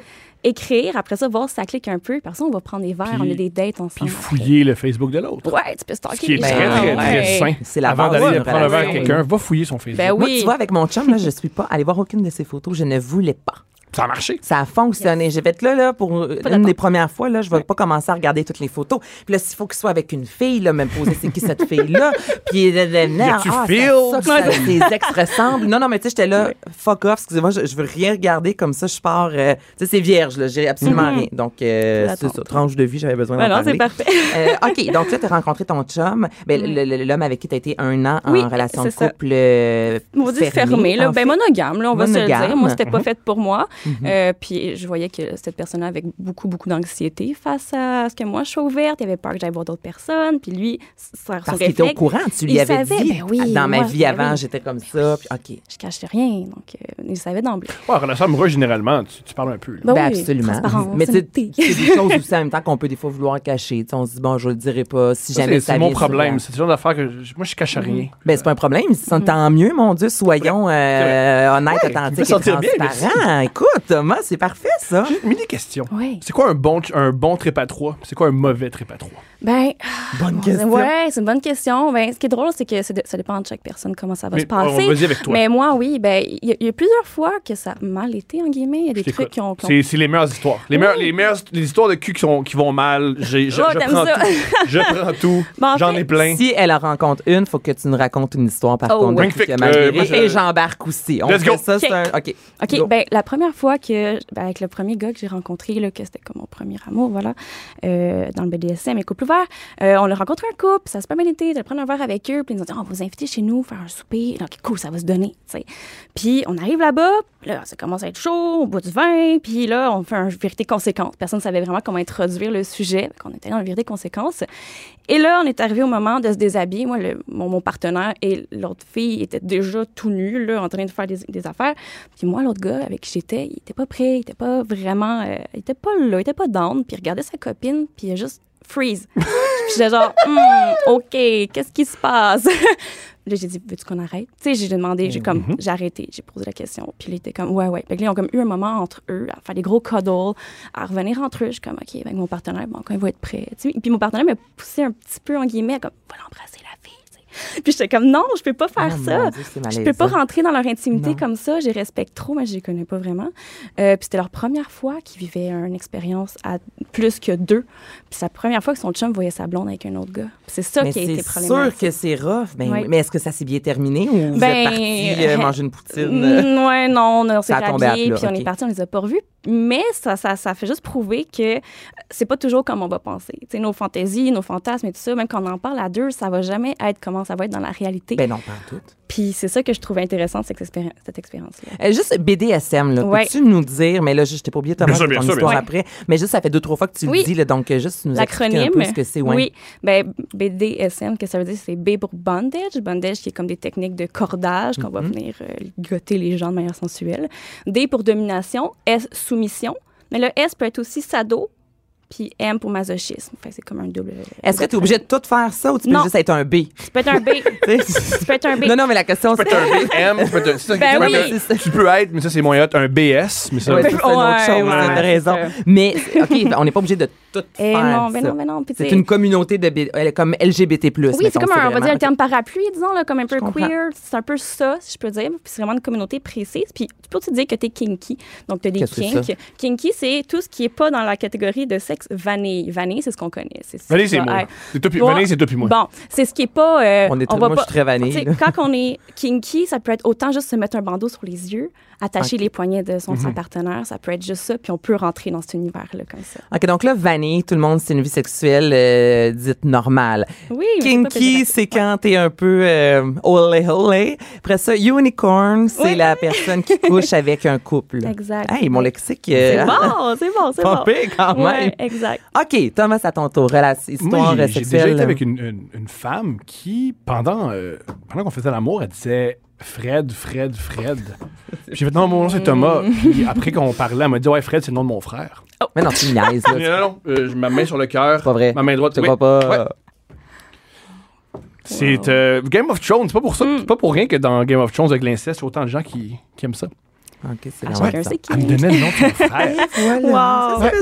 Speaker 6: Écrire, après ça, voir si ça clique un peu. Après ça, on va prendre des verres,
Speaker 5: Puis-
Speaker 6: on a des dates ensemble.
Speaker 5: Puis fouiller le Facebook de l'autre.
Speaker 6: Ouais, tu peux stalker.
Speaker 5: Ce qui est très, très, très
Speaker 6: ouais.
Speaker 5: sain.
Speaker 1: C'est la
Speaker 5: Avant d'aller prendre un verre
Speaker 1: relation.
Speaker 5: quelqu'un, va fouiller son Facebook.
Speaker 6: Ben
Speaker 1: Moi,
Speaker 6: oui.
Speaker 1: tu vois, avec mon chum, là, je suis pas allée voir aucune de ses photos. Je ne voulais pas.
Speaker 5: Ça a marché.
Speaker 1: Ça a fonctionné. J'ai fait là, là, pour une des premières fois, là, je vais pas commencer à regarder toutes les photos. Puis là, s'il faut qu'il soit avec une fille, là, me poser c'est qui cette fille-là? Puis, là, là,
Speaker 5: a-tu
Speaker 1: ah, ça que ça- ses ex ressemblent. Non, non, mais tu sais, j'étais là, fuck off, excusez-moi, je, je veux rien regarder comme ça, je pars. euh, tu sais, c'est vierge, là, j'ai absolument
Speaker 6: Mhm.
Speaker 1: rien. Donc, euh, c'est ça, tranche de vie, j'avais besoin d'en
Speaker 6: Ben non, c'est
Speaker 1: parler.
Speaker 6: parfait.
Speaker 1: Euh, OK, donc là, tu as rencontré ton chum, ben, le- le- l'homme avec qui tu as été un an
Speaker 6: Oui,
Speaker 1: en relation de
Speaker 6: ça.
Speaker 1: couple euh,
Speaker 6: On va dire
Speaker 1: fermée,
Speaker 6: fermé, là. Ben, monogame, là, on va se le dire. Moi, c'était pas
Speaker 5: Mhm.
Speaker 6: fait pour moi.
Speaker 1: Mhm.
Speaker 6: Euh, puis je voyais que cette personne-là avait beaucoup, beaucoup d'anxiété face à ce que moi, je suis ouverte. Il avait peur que j'aille voir d'autres personnes. Puis lui, son
Speaker 1: Parce qu'il était au courant, tu lui avais
Speaker 6: savait,
Speaker 1: dit.
Speaker 6: ben oui,
Speaker 1: dans ma
Speaker 6: moi,
Speaker 1: vie
Speaker 6: ben
Speaker 1: avant,
Speaker 6: oui.
Speaker 1: j'étais comme ça. Puis, OK.
Speaker 6: je cachais rien. Donc, euh, il savait d'emblée.
Speaker 5: Ouais, en relation amoureuse, généralement, tu, tu parles un peu.
Speaker 6: Ben
Speaker 1: Ben
Speaker 6: oui,
Speaker 1: absolument. Mais c'est des choses aussi en même temps qu'on peut des fois vouloir cacher. Tu sais, on se dit, bon, je le dirai pas si
Speaker 5: Ça,
Speaker 1: jamais
Speaker 5: c'est
Speaker 1: ça
Speaker 5: c'est mon problème. C'est le genre d'affaire que je- moi, je cache rien.
Speaker 1: Ben, c'est pas un problème.
Speaker 6: Mm.
Speaker 1: Tant mieux, mon Dieu. Soyons euh, honnêtes, authentiques et
Speaker 5: sentir bien,
Speaker 1: transparents. Écoute, Thomas, c'est parfait, ça.
Speaker 5: J'ai une mini question.
Speaker 6: Oui.
Speaker 5: C'est quoi un bon, un bon trip à trois? C'est quoi un mauvais trip à trois?
Speaker 6: Ben,
Speaker 1: Bonne
Speaker 6: bon,
Speaker 1: question.
Speaker 6: ouais, c'est une bonne question. Ben, ce qui est drôle, c'est que de- ça dépend de chaque personne comment ça va
Speaker 5: Mais
Speaker 6: se passer.
Speaker 5: on vas-y avec toi.
Speaker 6: Mais moi, oui, ben, il y, a- il y a plusieurs fois que ça a mal été, en guillemets. Il y a des
Speaker 5: Je
Speaker 6: trucs qui ont.
Speaker 5: C'est c'est les meilleures histoires. Les, meilleures, les meilleures les histoires de cul qui, sont, qui vont mal, j'ai- je,
Speaker 6: Oh,
Speaker 5: je prends
Speaker 6: ça.
Speaker 5: tout. Je prends tout.
Speaker 6: En
Speaker 5: J'en
Speaker 6: fait,
Speaker 5: ai plein.
Speaker 1: Si elle en rencontre une, faut que tu nous racontes une histoire, par
Speaker 6: Oh.
Speaker 1: contre. qui a mal
Speaker 5: Euh, moi,
Speaker 1: Et j'embarque aussi. On
Speaker 5: Let's go.
Speaker 1: ça,
Speaker 6: OK.
Speaker 1: un... OK.
Speaker 6: OK,
Speaker 1: Go.
Speaker 6: ben, la première fois que, ben, avec le premier gars que j'ai rencontré, là, que c'était comme mon premier amour, voilà, euh, dans le BDSM et euh, on a rencontré un couple, ça s'est pas mal été, de prendre un verre avec eux, puis ils nous ont dit, on va vous inviter chez nous, faire un souper. Donc, cool, ça va se donner. Puis, on arrive là-bas, là, ça commence à être chaud, on boit du vin, puis là, on fait un vérité conséquence. Personne ne savait vraiment comment introduire le sujet, on était dans le vérité conséquence. Et là, on est arrivé au moment de se déshabiller. Moi, mon, mon partenaire et l'autre fille étaient déjà tout nus, là, en train de faire des, des affaires. Puis moi, l'autre gars avec qui j'étais, il était pas prêt, il était pas vraiment, euh, il était pas là, il était pas down. Puis il regardait sa copine, puis il a juste freeze. j'étais genre, Hmm, ok, qu'est-ce qui se passe? Là, j'ai dit, veux-tu qu'on arrête? Tu sais, j'ai demandé, j'ai comme, j'ai arrêté, j'ai posé la question. Puis là, il était comme, ouais, ouais. Puis là, ils ont comme eu un moment entre eux à faire des gros cuddles, à revenir entre eux. Je suis comme, OK, avec mon partenaire, bon, quand il va être prêt. Tu sais, puis mon partenaire m'a poussé un petit peu, en guillemets, comme, va l'embrasser la fille. Puis j'étais comme, non, je peux pas faire
Speaker 1: Oh,
Speaker 6: ça.
Speaker 1: Dieu, c'est
Speaker 6: Je peux pas rentrer dans leur intimité
Speaker 1: Non.
Speaker 6: comme ça. Je les respecte trop, mais je les connais pas vraiment. Euh, puis c'était leur première fois qu'ils vivaient une expérience à plus que deux. Puis c'est la première fois que son chum voyait sa blonde avec un autre gars. C'est ça
Speaker 1: Mais
Speaker 6: qui a été
Speaker 1: c'est
Speaker 6: problématique.
Speaker 1: sûr que c'est rough. Ben,
Speaker 6: Oui.
Speaker 1: Mais est-ce que ça s'est bien terminé ou vous
Speaker 6: Ben,
Speaker 1: êtes partis euh,
Speaker 6: euh,
Speaker 1: manger une poutine?
Speaker 6: Mm, ouais, non, on, s'est
Speaker 1: plat,
Speaker 6: puis on est parti, on les a pas revus. Mais ça, ça, fait juste prouver que c'est pas toujours comme on va penser. Tu sais, nos fantaisies, nos fantasmes et tout ça, même quand on en parle à deux, ça va jamais être comment ça va être dans la réalité.
Speaker 1: Ben non, pas en.
Speaker 6: Puis c'est ça que je trouve intéressant, cette, expéri- cette expérience-là.
Speaker 1: Euh, juste BDSM, là.
Speaker 6: Ouais.
Speaker 1: Peux-tu nous dire, mais là, je t'ai pas oublié Thomas,
Speaker 5: Bien sûr,
Speaker 1: ton
Speaker 5: bien sûr,
Speaker 1: histoire
Speaker 6: bien
Speaker 1: après, mais juste, ça fait deux, trois fois que tu
Speaker 6: Oui.
Speaker 1: le dis, là, donc euh, juste nous expliquer un peu ce que c'est. ouais.
Speaker 6: oui, ben, BDSM, que ça veut dire, c'est B pour bondage. Bondage, qui est comme des techniques de cordage, qu'on va
Speaker 1: Mhm.
Speaker 6: venir euh, les gens de manière sensuelle. D pour domination. S, soumission. Mais le S peut être aussi sado. Puis M pour masochisme. Fait c'est comme un double.
Speaker 1: Est-ce que tu es obligé de tout faire ça ou tu peux
Speaker 6: Non.
Speaker 1: juste être un B?
Speaker 6: Tu peux être un B.
Speaker 1: Tu
Speaker 6: peux être un B.
Speaker 1: non, non, mais la question,
Speaker 5: Tu
Speaker 1: c'est.
Speaker 5: peux être un BM, tu peux être un- ça,
Speaker 6: Ben
Speaker 5: tu peux
Speaker 6: oui.
Speaker 5: être un- Tu peux être, mais ça, c'est moins hot, un BS. Mais ça,
Speaker 1: Ouais,
Speaker 6: Ben,
Speaker 1: c'est une autre chose,
Speaker 6: ouais,
Speaker 1: t'as raison. Mais, OK, on n'est pas obligé de tout
Speaker 6: Eh
Speaker 1: faire.
Speaker 6: non, ben non, ben non.
Speaker 1: C'est une communauté de B- comme LGBT+.
Speaker 6: Oui, c'est comme un, on va dire un terme parapluie, disons, là, comme un peu queer. C'est un peu ça, si je peux dire. Puis c'est vraiment une communauté précise. Puis tu peux aussi dire que tu es kinky. Donc, tu as des kinks. Kinky, c'est tout ce qui n'est pas dans la catégorie de sexe vanille. Vanille, c'est ce qu'on connaît. C'est ce
Speaker 5: Vanille, c'est moi. C'est toi puis- Vanille, c'est toi puis moi.
Speaker 6: Bon, c'est ce qui est pas. euh,
Speaker 1: On est très-
Speaker 6: va
Speaker 1: moi,
Speaker 6: pas,
Speaker 1: je suis très vanille.
Speaker 6: Quand on est kinky, ça peut être autant juste se mettre un bandeau sur les yeux, attacher les poignets de son, son partenaire. Ça peut être juste ça, puis on peut rentrer dans cet univers-là comme ça.
Speaker 1: OK, donc là, vanille, tout le monde, c'est une vie sexuelle euh, dite normale.
Speaker 6: Oui, c'est
Speaker 1: Kinky, c'est quand t'es un peu euh, olé olé. Après ça, unicorn, c'est
Speaker 6: Oui.
Speaker 1: la personne qui couche avec un couple.
Speaker 6: Exact.
Speaker 1: Hey, mon lexique.
Speaker 6: C'est
Speaker 1: euh,
Speaker 6: bon, c'est bon, c'est bon.
Speaker 1: pire quand même.
Speaker 6: Ouais, exact.
Speaker 1: OK, Thomas, à ton tour. Relation, histoire
Speaker 5: Moi, j'ai- déjà été avec une, une- une femme qui, pendant, euh, pendant qu'on faisait l'amour, elle disait Fred, Fred, Fred. Puis j'ai fait non, mon nom c'est Thomas. Puis après qu'on parlait, elle m'a dit ouais, Fred, c'est le nom de mon frère.
Speaker 1: Mais non, tu niaises,
Speaker 5: Non,
Speaker 1: là.
Speaker 5: non, non, euh, ma main sur le cœur.
Speaker 1: C'est pas vrai.
Speaker 5: Ma main droite.
Speaker 1: Tu
Speaker 5: oui.
Speaker 1: crois pas?
Speaker 5: Ouais. C'est euh, Game of Thrones. C'est pas pour ça,
Speaker 6: Mm.
Speaker 5: c'est pas pour rien que dans Game of Thrones avec l'inceste, il y a autant de gens qui, qui aiment ça.
Speaker 1: OK, c'est
Speaker 6: chacun
Speaker 1: ça.
Speaker 6: qui.
Speaker 5: Elle me donnait le nom de son frère.
Speaker 6: Wow.
Speaker 5: Ouais.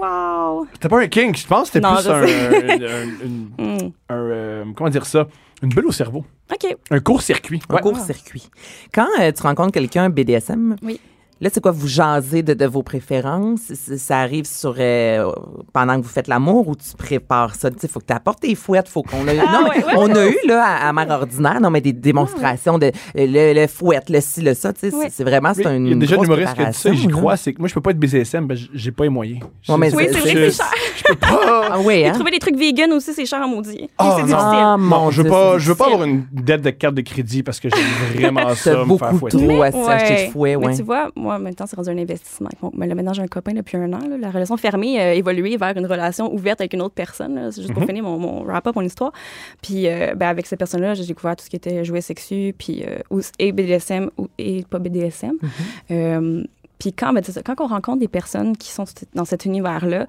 Speaker 6: Wow.
Speaker 5: C'était pas un king, je pense. que C'était plus un, un- un- une- un, euh, comment dire ça, une bulle au cerveau,
Speaker 6: OK.
Speaker 5: un court-circuit.
Speaker 1: Un
Speaker 5: Ouais.
Speaker 1: court-circuit. Quand euh, tu rencontres quelqu'un BDSM,
Speaker 6: Oui.
Speaker 1: Là, c'est quoi? Vous jasez de, de vos préférences? Ça arrive sur euh, pendant que vous faites l'amour ou tu prépares ça? Il faut que tu apportes tes fouettes. Faut qu'on a, non, mais
Speaker 6: Ah, ouais, ouais,
Speaker 1: on a eu là, à, à Mère Ordinaire non, mais des démonstrations de le, le fouette, le ci, le ça. tu sais, c'est- vraiment c'est une
Speaker 5: Il y a déjà humoriste qui a dit ça et j'y crois. C'est que moi, je peux pas être BCSM, ben, j'ai pas les moyens.
Speaker 1: Ouais, mais
Speaker 6: Oui,
Speaker 1: c'est-
Speaker 6: c'est vrai que c'est cher.
Speaker 5: Je peux pas.
Speaker 1: Ah oui, hein?
Speaker 6: trouver des trucs vegan aussi, c'est cher en maudit.
Speaker 5: Ah,
Speaker 6: c'est
Speaker 5: non.
Speaker 6: difficile.
Speaker 1: Ah,
Speaker 5: Non,
Speaker 1: mon
Speaker 5: je veux
Speaker 1: Dieu,
Speaker 5: pas, je veux pas avoir une dette de carte de crédit parce que j'aime vraiment ça. Me faire
Speaker 1: beaucoup
Speaker 5: fouetter.
Speaker 1: trop à s'acheter de fouet,
Speaker 6: Mais
Speaker 1: ouais.
Speaker 6: tu vois, moi, maintenant, c'est rendu un investissement. Bon, mais là, maintenant, j'ai un copain depuis un an. là. La relation fermée a évolué vers une relation ouverte avec une autre personne. C'est juste pour
Speaker 5: Mhm.
Speaker 6: finir mon, mon wrap-up, mon histoire. Puis, euh, ben, avec cette personne-là, j'ai découvert tout ce qui était jouets sexus, puis euh, et BDSM ou, et pas BDSM.
Speaker 1: Mhm.
Speaker 6: Euh, puis quand, ben, quand on rencontre des personnes qui sont dans cet univers-là,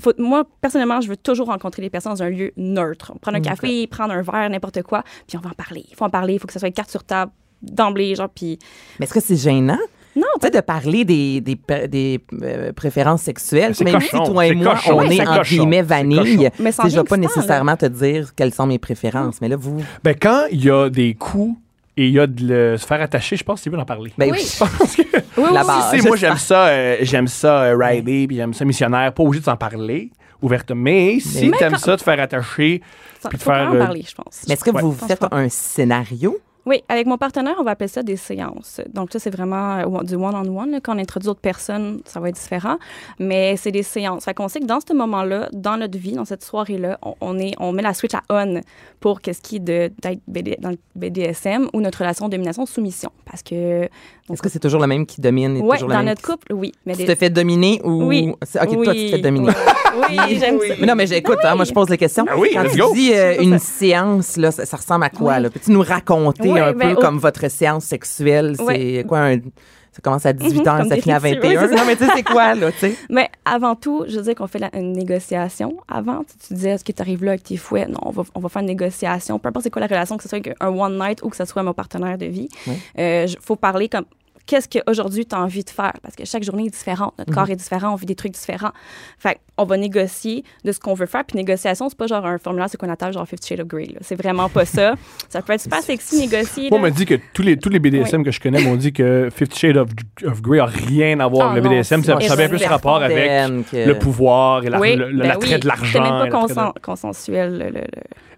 Speaker 6: faut- moi, personnellement, je veux toujours rencontrer les personnes dans un lieu neutre. Prendre un café, prendre un verre, n'importe quoi, puis on va en parler. Il faut en parler, il faut que ça soit une carte sur table d'emblée, genre, puis...
Speaker 1: Mais est-ce que c'est gênant?
Speaker 6: Non,
Speaker 1: Tu sais, de parler des, des, des, euh, préférences sexuelles,
Speaker 5: C'est
Speaker 1: même
Speaker 5: cochon,
Speaker 1: si toi et moi,
Speaker 5: cochon,
Speaker 1: on
Speaker 6: c'est
Speaker 1: est en guillemets vanille.
Speaker 6: Mais
Speaker 1: je vais
Speaker 6: rien
Speaker 1: pas nécessairement te dire quelles sont mes préférences. Mais là, vous...
Speaker 5: Ben, quand il y a des coups et il y a de le- se faire attacher, je pense que c'est bien d'en parler.
Speaker 1: Ben,
Speaker 6: Oui.
Speaker 5: Je pense que
Speaker 6: Oui, oui.
Speaker 5: Si, moi j'aime ça, euh, j'aime ça euh, rider, puis j'aime ça missionnaire, pas obligé de s'en parler ouvertement. Mais si
Speaker 6: Mais
Speaker 5: t'aimes
Speaker 6: quand-
Speaker 5: ça, te faire attacher,
Speaker 6: Ça,
Speaker 5: puis
Speaker 6: quand
Speaker 5: faire,
Speaker 6: même en
Speaker 5: euh,
Speaker 6: parler, je pense.
Speaker 1: Mais est-ce que
Speaker 5: Ouais.
Speaker 1: vous faites un scénario?
Speaker 6: Oui, avec mon partenaire, on va appeler ça des séances. Donc, ça, c'est vraiment euh, du one-on-one. Quand on introduit d'autres personnes, ça va être différent. Mais c'est des séances. Fait qu'on sait que dans ce moment-là, dans notre vie, dans cette soirée-là, on, on est, on met la switch à on pour qu'est-ce qui est de- d'être BD dans le BDSM ou notre relation domination-soumission. Parce que.
Speaker 1: Est-ce que c'est toujours le même qui domine et
Speaker 6: Oui, dans
Speaker 1: même
Speaker 6: notre couple, oui. Mais
Speaker 1: Tu
Speaker 6: des-
Speaker 1: te fais dominer ou...
Speaker 6: Oui.
Speaker 1: OK, toi, tu te fais dominer.
Speaker 6: Oui, oui, j'aime ça.
Speaker 1: Mais non, mais j'écoute, hein, moi, je pose les questions.
Speaker 5: Ah oui,
Speaker 1: Quand
Speaker 5: let's
Speaker 1: tu
Speaker 5: go.
Speaker 1: dis euh, une séance, là, ça, ça ressemble à quoi? Là? Peux-tu nous raconter Un
Speaker 6: ben,
Speaker 1: peu
Speaker 6: au-
Speaker 1: comme votre séance sexuelle? C'est
Speaker 6: Ouais.
Speaker 1: quoi un... Ça commence à 18
Speaker 6: Mhm,
Speaker 1: ans, ça finit à
Speaker 6: rituels,
Speaker 1: 21.
Speaker 6: ouais, c'est ça.
Speaker 1: non, mais tu sais, c'est quoi, là, tu sais?
Speaker 6: Mais avant tout, je veux dire qu'on fait la- une négociation. Avant, tu, tu disais, est-ce que tu arrives là avec tes fouets? Non, on va, on va faire une négociation. Peu importe c'est quoi la relation, que ce soit avec un one night ou que ce soit mon partenaire de vie. Il faut parler comme qu'est-ce qu'aujourd'hui tu as envie de faire? Parce que chaque journée est différente. Notre corps est différent, on vit des trucs différents. Fait on va négocier de ce qu'on veut faire. Puis négociation, c'est pas genre un formulaire sur qu'on attache genre Fifty Shades of Grey. C'est vraiment pas ça. Ça peut être super sexy négocier.
Speaker 5: moi on m'a dit que tous les, tous les BDSM que je connais m'ont dit que Fifty Shades of, of Grey a rien à voir
Speaker 6: Ah
Speaker 5: avec le
Speaker 6: non,
Speaker 5: BDSM.
Speaker 6: c'est
Speaker 5: Ça, ça a bien plus rapport avec
Speaker 1: que-
Speaker 5: le pouvoir et la-
Speaker 6: Oui,
Speaker 5: le-
Speaker 6: ben oui.
Speaker 5: de l'argent.
Speaker 6: C'était même pas
Speaker 5: de-
Speaker 6: consensuel. le- le- le-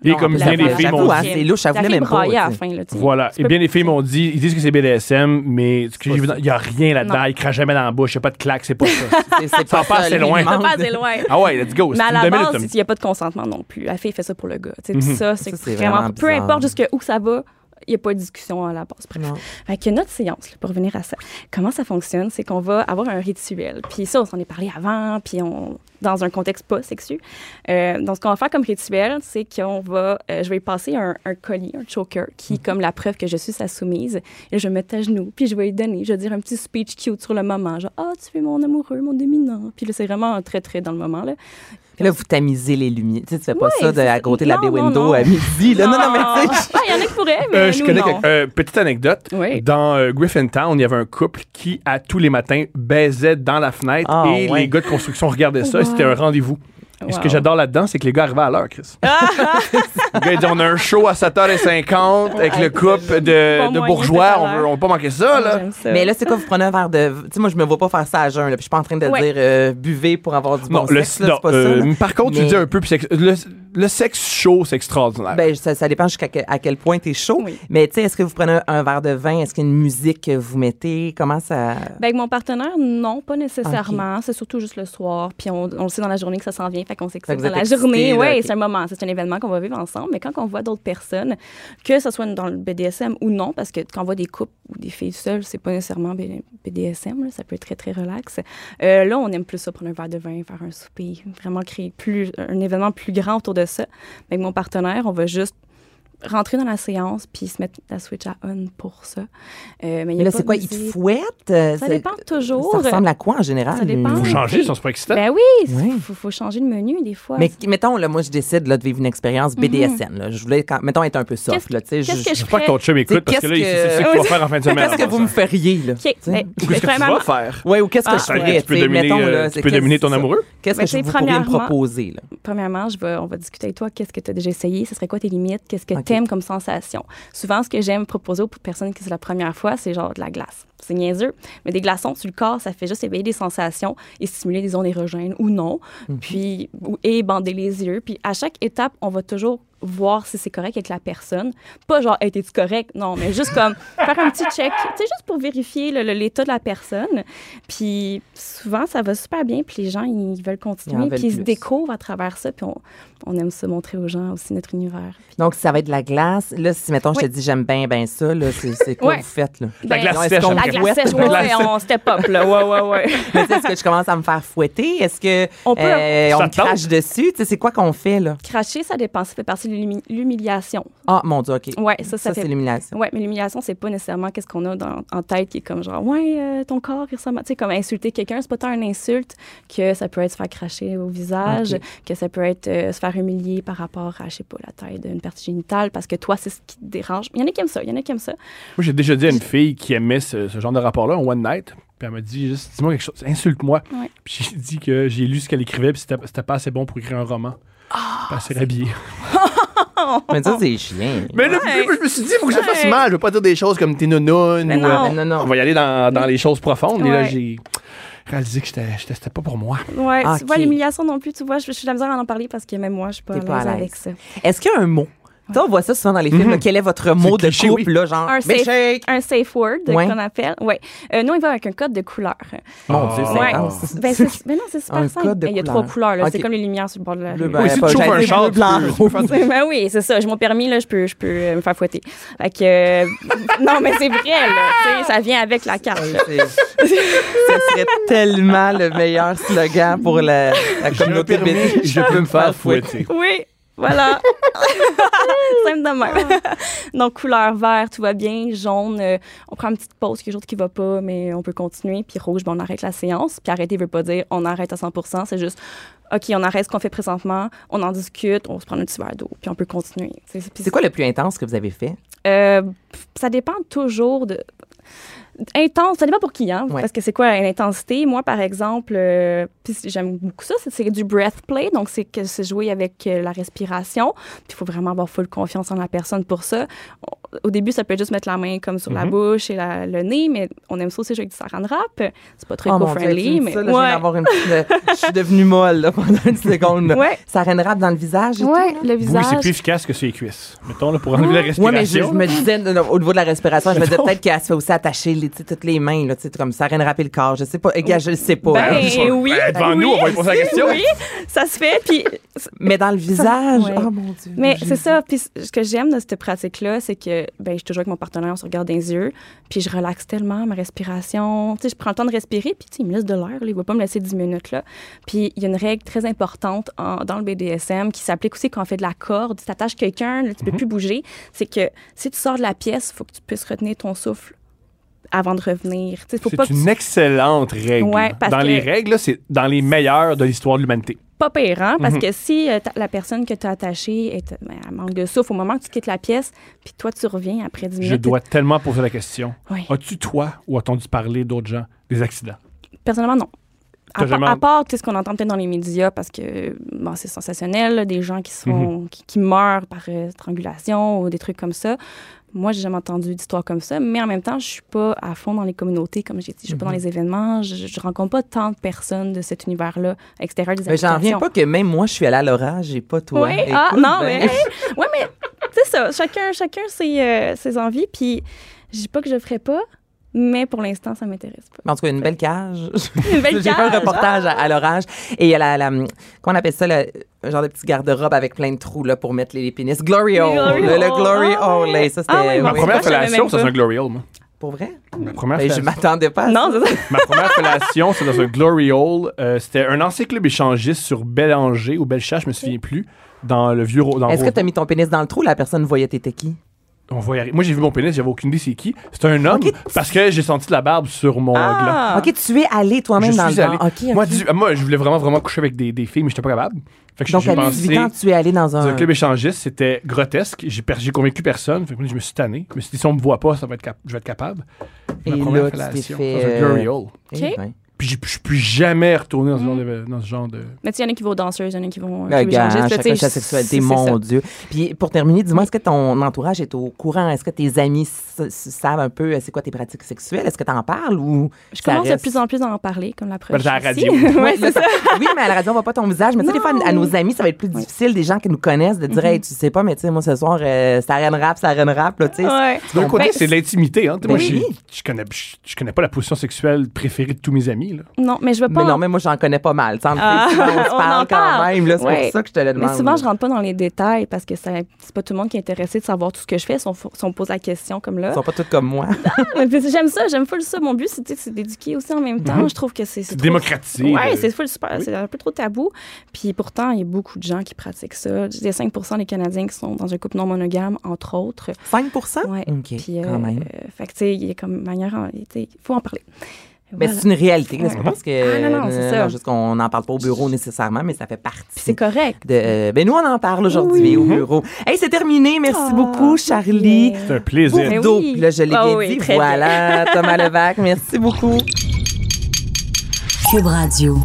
Speaker 5: Et
Speaker 1: Non,
Speaker 5: comme
Speaker 1: puis
Speaker 5: bien des filles m'ont dit.
Speaker 1: c'est louche, ça même pas.
Speaker 6: à fin. Là.
Speaker 5: Voilà. Et bien, les filles m'ont dit, ils disent que c'est BDSM, mais il n'y a rien là-dedans.
Speaker 6: Non.
Speaker 5: Ils crachent jamais dans la bouche, il n'y a pas de claque, c'est pas ça.
Speaker 1: C'est- c'est
Speaker 5: Ça va pas
Speaker 1: ça,
Speaker 5: assez loin.
Speaker 6: Ça va assez loin.
Speaker 5: Ah ouais, let's go.
Speaker 6: Mais à la base, il n'y a pas de consentement non plus. La fille fait ça pour le gars.
Speaker 5: Mhm.
Speaker 6: Ça, c'est
Speaker 1: Ça, c'est
Speaker 6: vraiment.
Speaker 1: vraiment
Speaker 6: Peu importe jusqu'où ça va, il n'y a pas de discussion à la base. Bref. Fait que notre séance, là, pour revenir à ça, comment ça fonctionne, c'est qu'on va avoir un rituel. Puis ça, on s'en est parlé avant, puis on, dans un contexte pas sexu. Euh, donc, ce qu'on va faire comme rituel, c'est qu'on va, euh, je vais passer un, un collier, un choker, qui est comme la preuve que je suis sa soumise. Et je vais me mettre à genoux, puis je vais lui donner, je vais dire un petit speech cute sur le moment, genre, ah, tu es mon amoureux, mon dominant. Puis là, c'est vraiment très, très dans le moment, là.
Speaker 1: Puis Là, vous tamisez les lumières. Tu sais, tu fais pas ça de, à côté de la
Speaker 6: Non,
Speaker 1: bay
Speaker 6: non,
Speaker 1: window
Speaker 6: non.
Speaker 1: à midi. Là. Non, non, mais tu sais.
Speaker 6: Ah, Il y en a qui pourraient, mais
Speaker 5: Euh, je connais euh, petite anecdote.
Speaker 6: Oui.
Speaker 5: Dans euh, Griffintown, il y avait un couple qui, à tous les matins, baisait dans la fenêtre
Speaker 1: Ah,
Speaker 5: et
Speaker 1: ouais.
Speaker 5: les gars de construction regardaient ça et c'était un rendez-vous. Et ce que j'adore là-dedans, c'est que les gars arrivaient à l'heure, Chris. le gars, il dit on a un show à 7h50 avec le couple de, bourgeois, on veut, on veut pas manquer ça, là.
Speaker 6: Ça.
Speaker 1: Mais là, c'est quoi, vous prenez un verre de. Tu sais, moi, je me vois pas faire ça à jeun. Là, puis je suis pas en train de
Speaker 6: Ouais.
Speaker 1: dire euh, buvez pour avoir du bon
Speaker 5: Non, le,
Speaker 1: là,
Speaker 5: non,
Speaker 1: c'est pas ça.
Speaker 5: euh,
Speaker 1: là.
Speaker 5: par contre, tu dis un peu, puis le, le sexe chaud, c'est extraordinaire.
Speaker 1: Ben, ça, ça dépend jusqu'à quel, à quel point t'es chaud.
Speaker 6: Oui.
Speaker 1: Mais tu sais, est-ce que vous prenez un, un verre de vin? Est-ce qu'il y a une musique que vous mettez? Comment ça?
Speaker 6: Ben, avec mon partenaire, non, pas nécessairement. C'est surtout juste le soir. Puis on, on le sait dans la journée que ça s'en vient. Fait qu'on sait que
Speaker 1: Fait
Speaker 6: c'est
Speaker 1: que vous
Speaker 6: dans la
Speaker 1: êtes excités,
Speaker 6: journée. Oui, c'est un moment. C'est un événement qu'on va vivre ensemble. Mais quand on voit d'autres personnes, que ce soit dans le BDSM ou non, parce que quand on voit des couples ou des filles seules, c'est pas nécessairement BDSM. là, ça peut être très, très relax. Euh, là, on aime plus ça, prendre un verre de vin, faire un souper, vraiment créer plus, un événement plus grand autour de ça. Avec mon partenaire, on va juste rentrer dans la séance puis se mettre la switch à on pour ça. Euh, mais il
Speaker 1: là,
Speaker 6: pas
Speaker 1: c'est quoi? Ils te fouettent? euh,
Speaker 6: Ça dépend toujours.
Speaker 1: Ça ressemble à quoi en général?
Speaker 6: Ça dépend.
Speaker 1: une-
Speaker 5: Faut changer, sinon c'est pas excitant.
Speaker 6: Ben oui, il faut, faut changer le menu des fois.
Speaker 1: Mais mettons, là, moi, je décide là, de vivre une expérience BDSN. là. Je voulais, quand, mettons, être un peu soft. Là, tu sais,
Speaker 6: qu'est-ce
Speaker 1: je-
Speaker 6: que
Speaker 1: je-
Speaker 6: je
Speaker 5: J'espère que ton chum écoute parce que là, il c'est
Speaker 1: que-
Speaker 5: ce qu'il va faire en fin de semaine.
Speaker 1: Qu'est-ce que vous me feriez? Là?
Speaker 6: Ben,
Speaker 5: Ou qu'est-ce que tu vas faire?
Speaker 1: Ouais, ou qu'est-ce que
Speaker 6: Ah,
Speaker 1: je ferais?
Speaker 5: Tu peux dominer, euh, ton amoureux?
Speaker 1: Qu'est-ce
Speaker 6: Ben,
Speaker 1: que vous pourriez me proposer? Là?
Speaker 6: Premièrement, je vais, on va discuter avec toi. Qu'est-ce que tu as déjà essayé? Ce serait quoi tes limites? Qu'est-ce que Aimes comme sensation? Souvent, ce que j'aime proposer aux personnes qui c'est la première fois, c'est genre de la glace. C'est niaiseux, mais des glaçons sur le corps, ça fait juste éveiller des sensations et stimuler des ondes érogènes ou non. Puis, ou- et bander les yeux. Puis, à chaque étape, on va toujours voir si c'est correct avec la personne. Pas genre, hey, t'es-tu correct? Non, mais juste comme faire un petit check. Tu sais, juste pour vérifier le- le- l'état de la personne. Puis, souvent, ça va super bien. Puis, les gens, ils veulent continuer. Puis, ils se découvrent à travers ça. Puis, on, on aime se montrer aux gens aussi notre univers. Puis,
Speaker 1: Donc, ça va être de la glace. Là, si, mettons, je te dis j'aime bien, bien ça, là, c'est c'est quoi
Speaker 6: Ouais.
Speaker 1: vous faites? Là?
Speaker 5: La
Speaker 6: Ben,
Speaker 5: glace sèche.
Speaker 6: la sèche,
Speaker 1: La
Speaker 6: ouais, ouais, on step up, là. Ouais, ouais, ouais.
Speaker 1: Mais tu sais, Est-ce que je commence à me faire fouetter? Est-ce que
Speaker 6: On peut-
Speaker 1: euh, on crache dessus? Tu sais, c'est quoi qu'on fait, là?
Speaker 6: Cracher, ça dépend. Ça fait partie de l'humi- l'humiliation.
Speaker 1: Ah, mon Dieu, OK.
Speaker 6: Ouais, ça, ça,
Speaker 1: Ça,
Speaker 6: fait
Speaker 1: c'est l'humiliation.
Speaker 6: Ouais, mais l'humiliation, c'est pas nécessairement qu'est-ce qu'on a dans- en tête qui est comme genre, ouais, euh, ton corps, il ressemble. Tu sais, comme insulter quelqu'un, c'est pas tant une insulte que ça peut être se faire cracher au visage, que ça peut être euh, se faire humilier par rapport à, je sais pas, la taille d'une partie génitale parce que toi, c'est ce qui te dérange. Il y en a qui aiment ça, il y en a qui aiment ça.
Speaker 5: Moi, j'ai déjà dit à une fille qui aimait ce, ce genre de rapport-là, un one night, puis elle m'a dit juste, dis-moi quelque chose, insulte-moi.
Speaker 6: Ouais.
Speaker 5: Puis j'ai dit que j'ai lu ce qu'elle écrivait, puis c'était c'était pas assez bon pour écrire un roman.
Speaker 6: Ah,
Speaker 5: Puis elle s'est rhabillée.
Speaker 1: Mais ça, c'est chiant.
Speaker 5: Mais là,
Speaker 6: Ouais.
Speaker 5: je me suis dit, il faut que je fasse
Speaker 6: Ouais.
Speaker 5: mal. Je veux pas dire des choses comme t'es nounoune
Speaker 6: Mais
Speaker 5: ou.
Speaker 6: non.
Speaker 5: euh,
Speaker 1: non, non.
Speaker 5: On va y aller dans, dans les choses profondes. Et là, j'ai réalisé que j'étais- j'étais- c'était pas pour moi.
Speaker 6: Ouais,
Speaker 1: Ah,
Speaker 6: tu vois, l'humiliation non plus, tu vois, je, je suis de la misère à en parler parce que même moi, je suis pas,
Speaker 1: pas à
Speaker 6: l'aise. avec ça.
Speaker 1: Est-ce qu'il y a un mot? Tu sais, on voit ça souvent dans les films. là, quel est votre mot de
Speaker 5: cliché,
Speaker 1: couple,
Speaker 5: oui.
Speaker 1: là, genre
Speaker 6: Un safe-? Un safe word
Speaker 1: Ouais.
Speaker 6: qu'on appelle. Ouais. Euh, nous, on y va avec un code de couleur.
Speaker 1: Mon Dieu, c'est
Speaker 6: Ouais. Ben, ben non, c'est super
Speaker 1: Un
Speaker 6: simple.
Speaker 1: code de
Speaker 6: Il y a
Speaker 1: couleur.
Speaker 6: trois couleurs. C'est comme les lumières sur le bord de la rue.
Speaker 1: ben,
Speaker 5: Oui, si
Speaker 1: pas-
Speaker 5: tu un char,
Speaker 1: blanc,
Speaker 6: ben oui, c'est ça. J'ai mon permis, là, je peux, je peux euh, me faire fouetter. Fait que, euh, non, mais c'est vrai, là. Ça vient avec la carte.
Speaker 1: Ce serait tellement le meilleur slogan pour la, la communauté
Speaker 5: je peux me faire fouetter.
Speaker 6: Oui, voilà. Simple de même. Donc, couleur vert, tout va bien. Jaune, euh, on prend une petite pause, quelque chose qui va pas, mais on peut continuer. Puis rouge, ben, on arrête la séance. Puis arrêter veut pas dire on arrête à 100% c'est juste OK, on arrête ce qu'on fait présentement, on en discute, on se prend un petit verre d'eau, puis on peut continuer.
Speaker 1: C'est quoi le plus intense que vous avez fait?
Speaker 6: Euh, ça dépend toujours de. Intense, ça dépend pour qui, hein?
Speaker 1: Ouais.
Speaker 6: Parce que c'est quoi l'intensité? Moi, par exemple, euh, puis j'aime beaucoup ça, c'est- du breath play, donc c'est que c'est jouer avec euh, la respiration. Puis il faut vraiment avoir full confiance en la personne pour ça. Au début, ça peut être juste mettre la main comme sur la
Speaker 1: Mhm.
Speaker 6: bouche et la- le nez, mais on aime ça aussi jouer avec du saran wrap. C'est pas très
Speaker 1: Oh dis
Speaker 6: mais
Speaker 1: ça, là, je viens
Speaker 6: ouais.
Speaker 1: d'avoir une petite- euh, Je suis devenue molle là, pendant une seconde. là.
Speaker 6: Ouais.
Speaker 1: Ça rap dans le visage et
Speaker 6: Ouais,
Speaker 1: tout?
Speaker 6: le
Speaker 5: Oui, c'est
Speaker 6: visage.
Speaker 5: plus efficace que sur les cuisses. Mettons, là, pour enlever la
Speaker 1: Oui,
Speaker 5: respiration.
Speaker 1: mais je, je me disais, non, au niveau de la respiration, je me disais peut-être qu'elle se fait aussi attacher les, toutes les mains, là, tu sais, comme ça, rien rapper le corps. Je sais pas. Je le sais pas.
Speaker 6: Ben
Speaker 1: là.
Speaker 6: oui.
Speaker 5: Ben, devant
Speaker 6: oui,
Speaker 5: nous, on va lui poser la question.
Speaker 6: Oui, ça se fait. Puis
Speaker 1: Mais dans le visage,
Speaker 6: ouais.
Speaker 1: oh mon Dieu.
Speaker 6: Mais c'est ça. Puis ce que j'aime de cette pratique-là, c'est que ben, je suis toujours avec mon partenaire, on se regarde dans les yeux, puis je relaxe tellement ma respiration. Tu sais, je prends le temps de respirer, puis tu sais, il me laisse de l'air. Il ne va pas me laisser 10 minutes. là. Puis il y a une règle très importante en- dans le BDSM qui s'applique aussi quand on fait de la corde. Tu attaches quelqu'un, tu
Speaker 1: Mhm.
Speaker 6: peux plus bouger. C'est que si tu sors de la pièce, il faut que tu puisses retenir ton souffle avant de revenir.
Speaker 5: C'est une
Speaker 6: tu-
Speaker 5: excellente règle.
Speaker 6: Ouais, parce
Speaker 5: Dans
Speaker 6: que-
Speaker 5: les règles, c'est dans les meilleures de l'histoire de l'humanité.
Speaker 6: Pas pire, hein? Parce
Speaker 5: Mhm.
Speaker 6: que si euh, la personne que tu as attachée est, ben, elle manque de souffle au moment que tu quittes la pièce, puis toi, tu reviens après 10 minutes.
Speaker 5: Je dois tellement poser la question.
Speaker 6: Oui.
Speaker 5: As-tu, toi, ou entendu parler d'autres gens, des accidents?
Speaker 6: Personnellement, non. À,
Speaker 5: jamais-
Speaker 6: à part ce qu'on entend peut-être dans les médias, parce que bon, c'est sensationnel, là, des gens qui, se font,
Speaker 5: Mhm.
Speaker 6: qui, qui meurent par euh, strangulation ou des trucs comme ça. Moi, j'ai jamais entendu d'histoire comme ça, mais en même temps, je suis pas à fond dans les communautés, comme j'ai dit, je suis pas dans
Speaker 5: Mhm.
Speaker 6: les événements, je, je rencontre pas tant de personnes de cet univers-là extérieur des
Speaker 1: Mais j'en reviens pas que même moi, je suis allée à l'orage et pas toi.
Speaker 6: Oui, ah,
Speaker 1: Écoute,
Speaker 6: non,
Speaker 1: ben,
Speaker 6: mais. ouais, mais c'est ça. Chacun, chacun ses, euh, ses envies. Puis, je dis pas que je le ferai pas, mais pour l'instant, ça m'intéresse pas.
Speaker 1: En tout cas, une belle cage.
Speaker 6: Une belle
Speaker 1: J'ai fait un
Speaker 6: cage.
Speaker 1: reportage à, à l'orage. Et il y a la, la- comment on appelle ça, le, un genre de petit garde-robe avec plein de trous là, pour mettre les pénis. Glory hole. Le, glory
Speaker 6: Ah
Speaker 1: hole. là, Ça, c'était.
Speaker 6: Ah ouais,
Speaker 5: Ma
Speaker 6: Oui.
Speaker 5: première fellation, c'est un Glory Hole, moi.
Speaker 1: Pour vrai?
Speaker 5: Ma première,
Speaker 1: Ben, je m'attendais pas à
Speaker 6: Non,
Speaker 1: ça.
Speaker 6: c'est ça.
Speaker 5: ma première fellation, c'est dans un Glory Hole. Euh, C'était un ancien club échangiste sur Bélanger ou Bellechasse, je me souviens plus. dans le vieux.
Speaker 1: Est-ce que tu as mis ton pénis dans le trou? La personne voyait t'étais qui?
Speaker 5: On va y arriver. Moi, j'ai vu mon pénis, j'avais aucune idée c'est qui. C'est un homme parce que j'ai senti de la barbe sur mon
Speaker 6: Ah.
Speaker 5: gland.
Speaker 1: OK, tu es allé toi-même
Speaker 5: Je
Speaker 1: dans
Speaker 5: suis
Speaker 1: le
Speaker 5: allé.
Speaker 1: bar. OK,
Speaker 5: Moi,
Speaker 1: OK.
Speaker 5: 18 moi, je voulais vraiment, vraiment coucher avec des, des filles, mais j'étais pas capable. Fait que
Speaker 1: Donc, à
Speaker 5: pensé
Speaker 1: 18 ans, tu es allé dans un...
Speaker 5: un club échangiste, c'était grotesque. J'ai per- convaincu personne. Fait que moi, je me suis tanné. Je me suis dit, si on me voit pas, ça va être cap- je vais être capable.
Speaker 1: Et
Speaker 5: Ma première
Speaker 1: là,
Speaker 5: fellation
Speaker 1: fait,
Speaker 5: dans un
Speaker 1: ben.
Speaker 5: Puis j'ai- je suis plus jamais retourné dans ce, genre de, dans ce genre de.
Speaker 6: Mais tu sais, il y en a qui vont aux danseuses, il y en a qui vont. euh,
Speaker 1: Le
Speaker 6: club
Speaker 1: gars, chacun sa sexualité, mon
Speaker 6: ça.
Speaker 1: Dieu. Puis pour terminer, dis-moi, est-ce que ton entourage est au courant? Est-ce que tes amis savent un peu euh, c'est quoi tes pratiques sexuelles? Est-ce que tu en parles ou
Speaker 6: Je
Speaker 1: ça
Speaker 6: commence de plus en plus à en parler, comme la preuve.
Speaker 5: Ben, à la radio.
Speaker 6: ouais, ça.
Speaker 1: Oui, mais à la radio, on voit pas ton visage. Mais tu sais, des fois, à nos amis, ça va être plus difficile, des gens qui nous connaissent, de dire,
Speaker 6: Mm-hmm.
Speaker 1: hey, tu sais pas, mais tu sais, moi, ce soir, euh, c'est arène rap, c'est arène rap, là, tu sais.
Speaker 6: Ouais.
Speaker 5: D'un côté,
Speaker 6: Ben,
Speaker 5: c'est de l'intimité. Hein. Moi, je, je connais pas la position sexuelle préférée de tous mes amis. Là.
Speaker 6: Non, mais je veux pas.
Speaker 1: Mais non, mais moi, j'en connais pas mal.
Speaker 6: Ah,
Speaker 1: souvent, on se
Speaker 6: on
Speaker 1: parle
Speaker 6: en
Speaker 1: quand même. là, C'est
Speaker 6: Ouais.
Speaker 1: pour ça que je te le demande.
Speaker 6: Mais souvent, je rentre pas dans les détails parce que c'est pas tout le monde qui est intéressé de savoir tout ce que je fais si on, si pose la question comme là.
Speaker 1: Ils sont pas tous comme moi.
Speaker 6: J'aime ça, j'aime full ça. Mon but, c'est d'éduquer aussi en même temps. Je trouve que c'est.
Speaker 5: C'est
Speaker 6: trop-
Speaker 5: démocratisé.
Speaker 6: Ouais, c'est full super.
Speaker 5: Oui.
Speaker 6: C'est un peu trop tabou. Puis pourtant, il y a beaucoup de gens qui pratiquent ça. Il y a 5 des Canadiens qui sont dans un couple non monogame, entre autres.
Speaker 1: 5
Speaker 6: Ouais.
Speaker 1: OK,
Speaker 6: Puis,
Speaker 1: quand même.
Speaker 6: euh, fait que, tu sais, il y a comme manière. en- tu sais, Il faut en parler.
Speaker 1: Mais
Speaker 6: Voilà.
Speaker 1: c'est une réalité. C'est
Speaker 6: Ouais.
Speaker 1: pas parce que.
Speaker 6: Ah, non, non, c'est ça.
Speaker 1: juste qu'on n'en parle pas au bureau nécessairement, mais ça fait partie.
Speaker 6: c'est correct.
Speaker 1: De, euh, ben nous, on en parle aujourd'hui au bureau. Hey, c'est terminé. Merci
Speaker 6: Ah,
Speaker 1: beaucoup, Charlie.
Speaker 5: C'est un plaisir.
Speaker 1: Bourdeau.
Speaker 6: oui.
Speaker 1: Puis Là, je l'ai
Speaker 6: Ah
Speaker 1: bien
Speaker 6: oui,
Speaker 1: dit.
Speaker 6: très
Speaker 1: Voilà, Thomas Levac. Merci beaucoup.
Speaker 4: Cube Radio.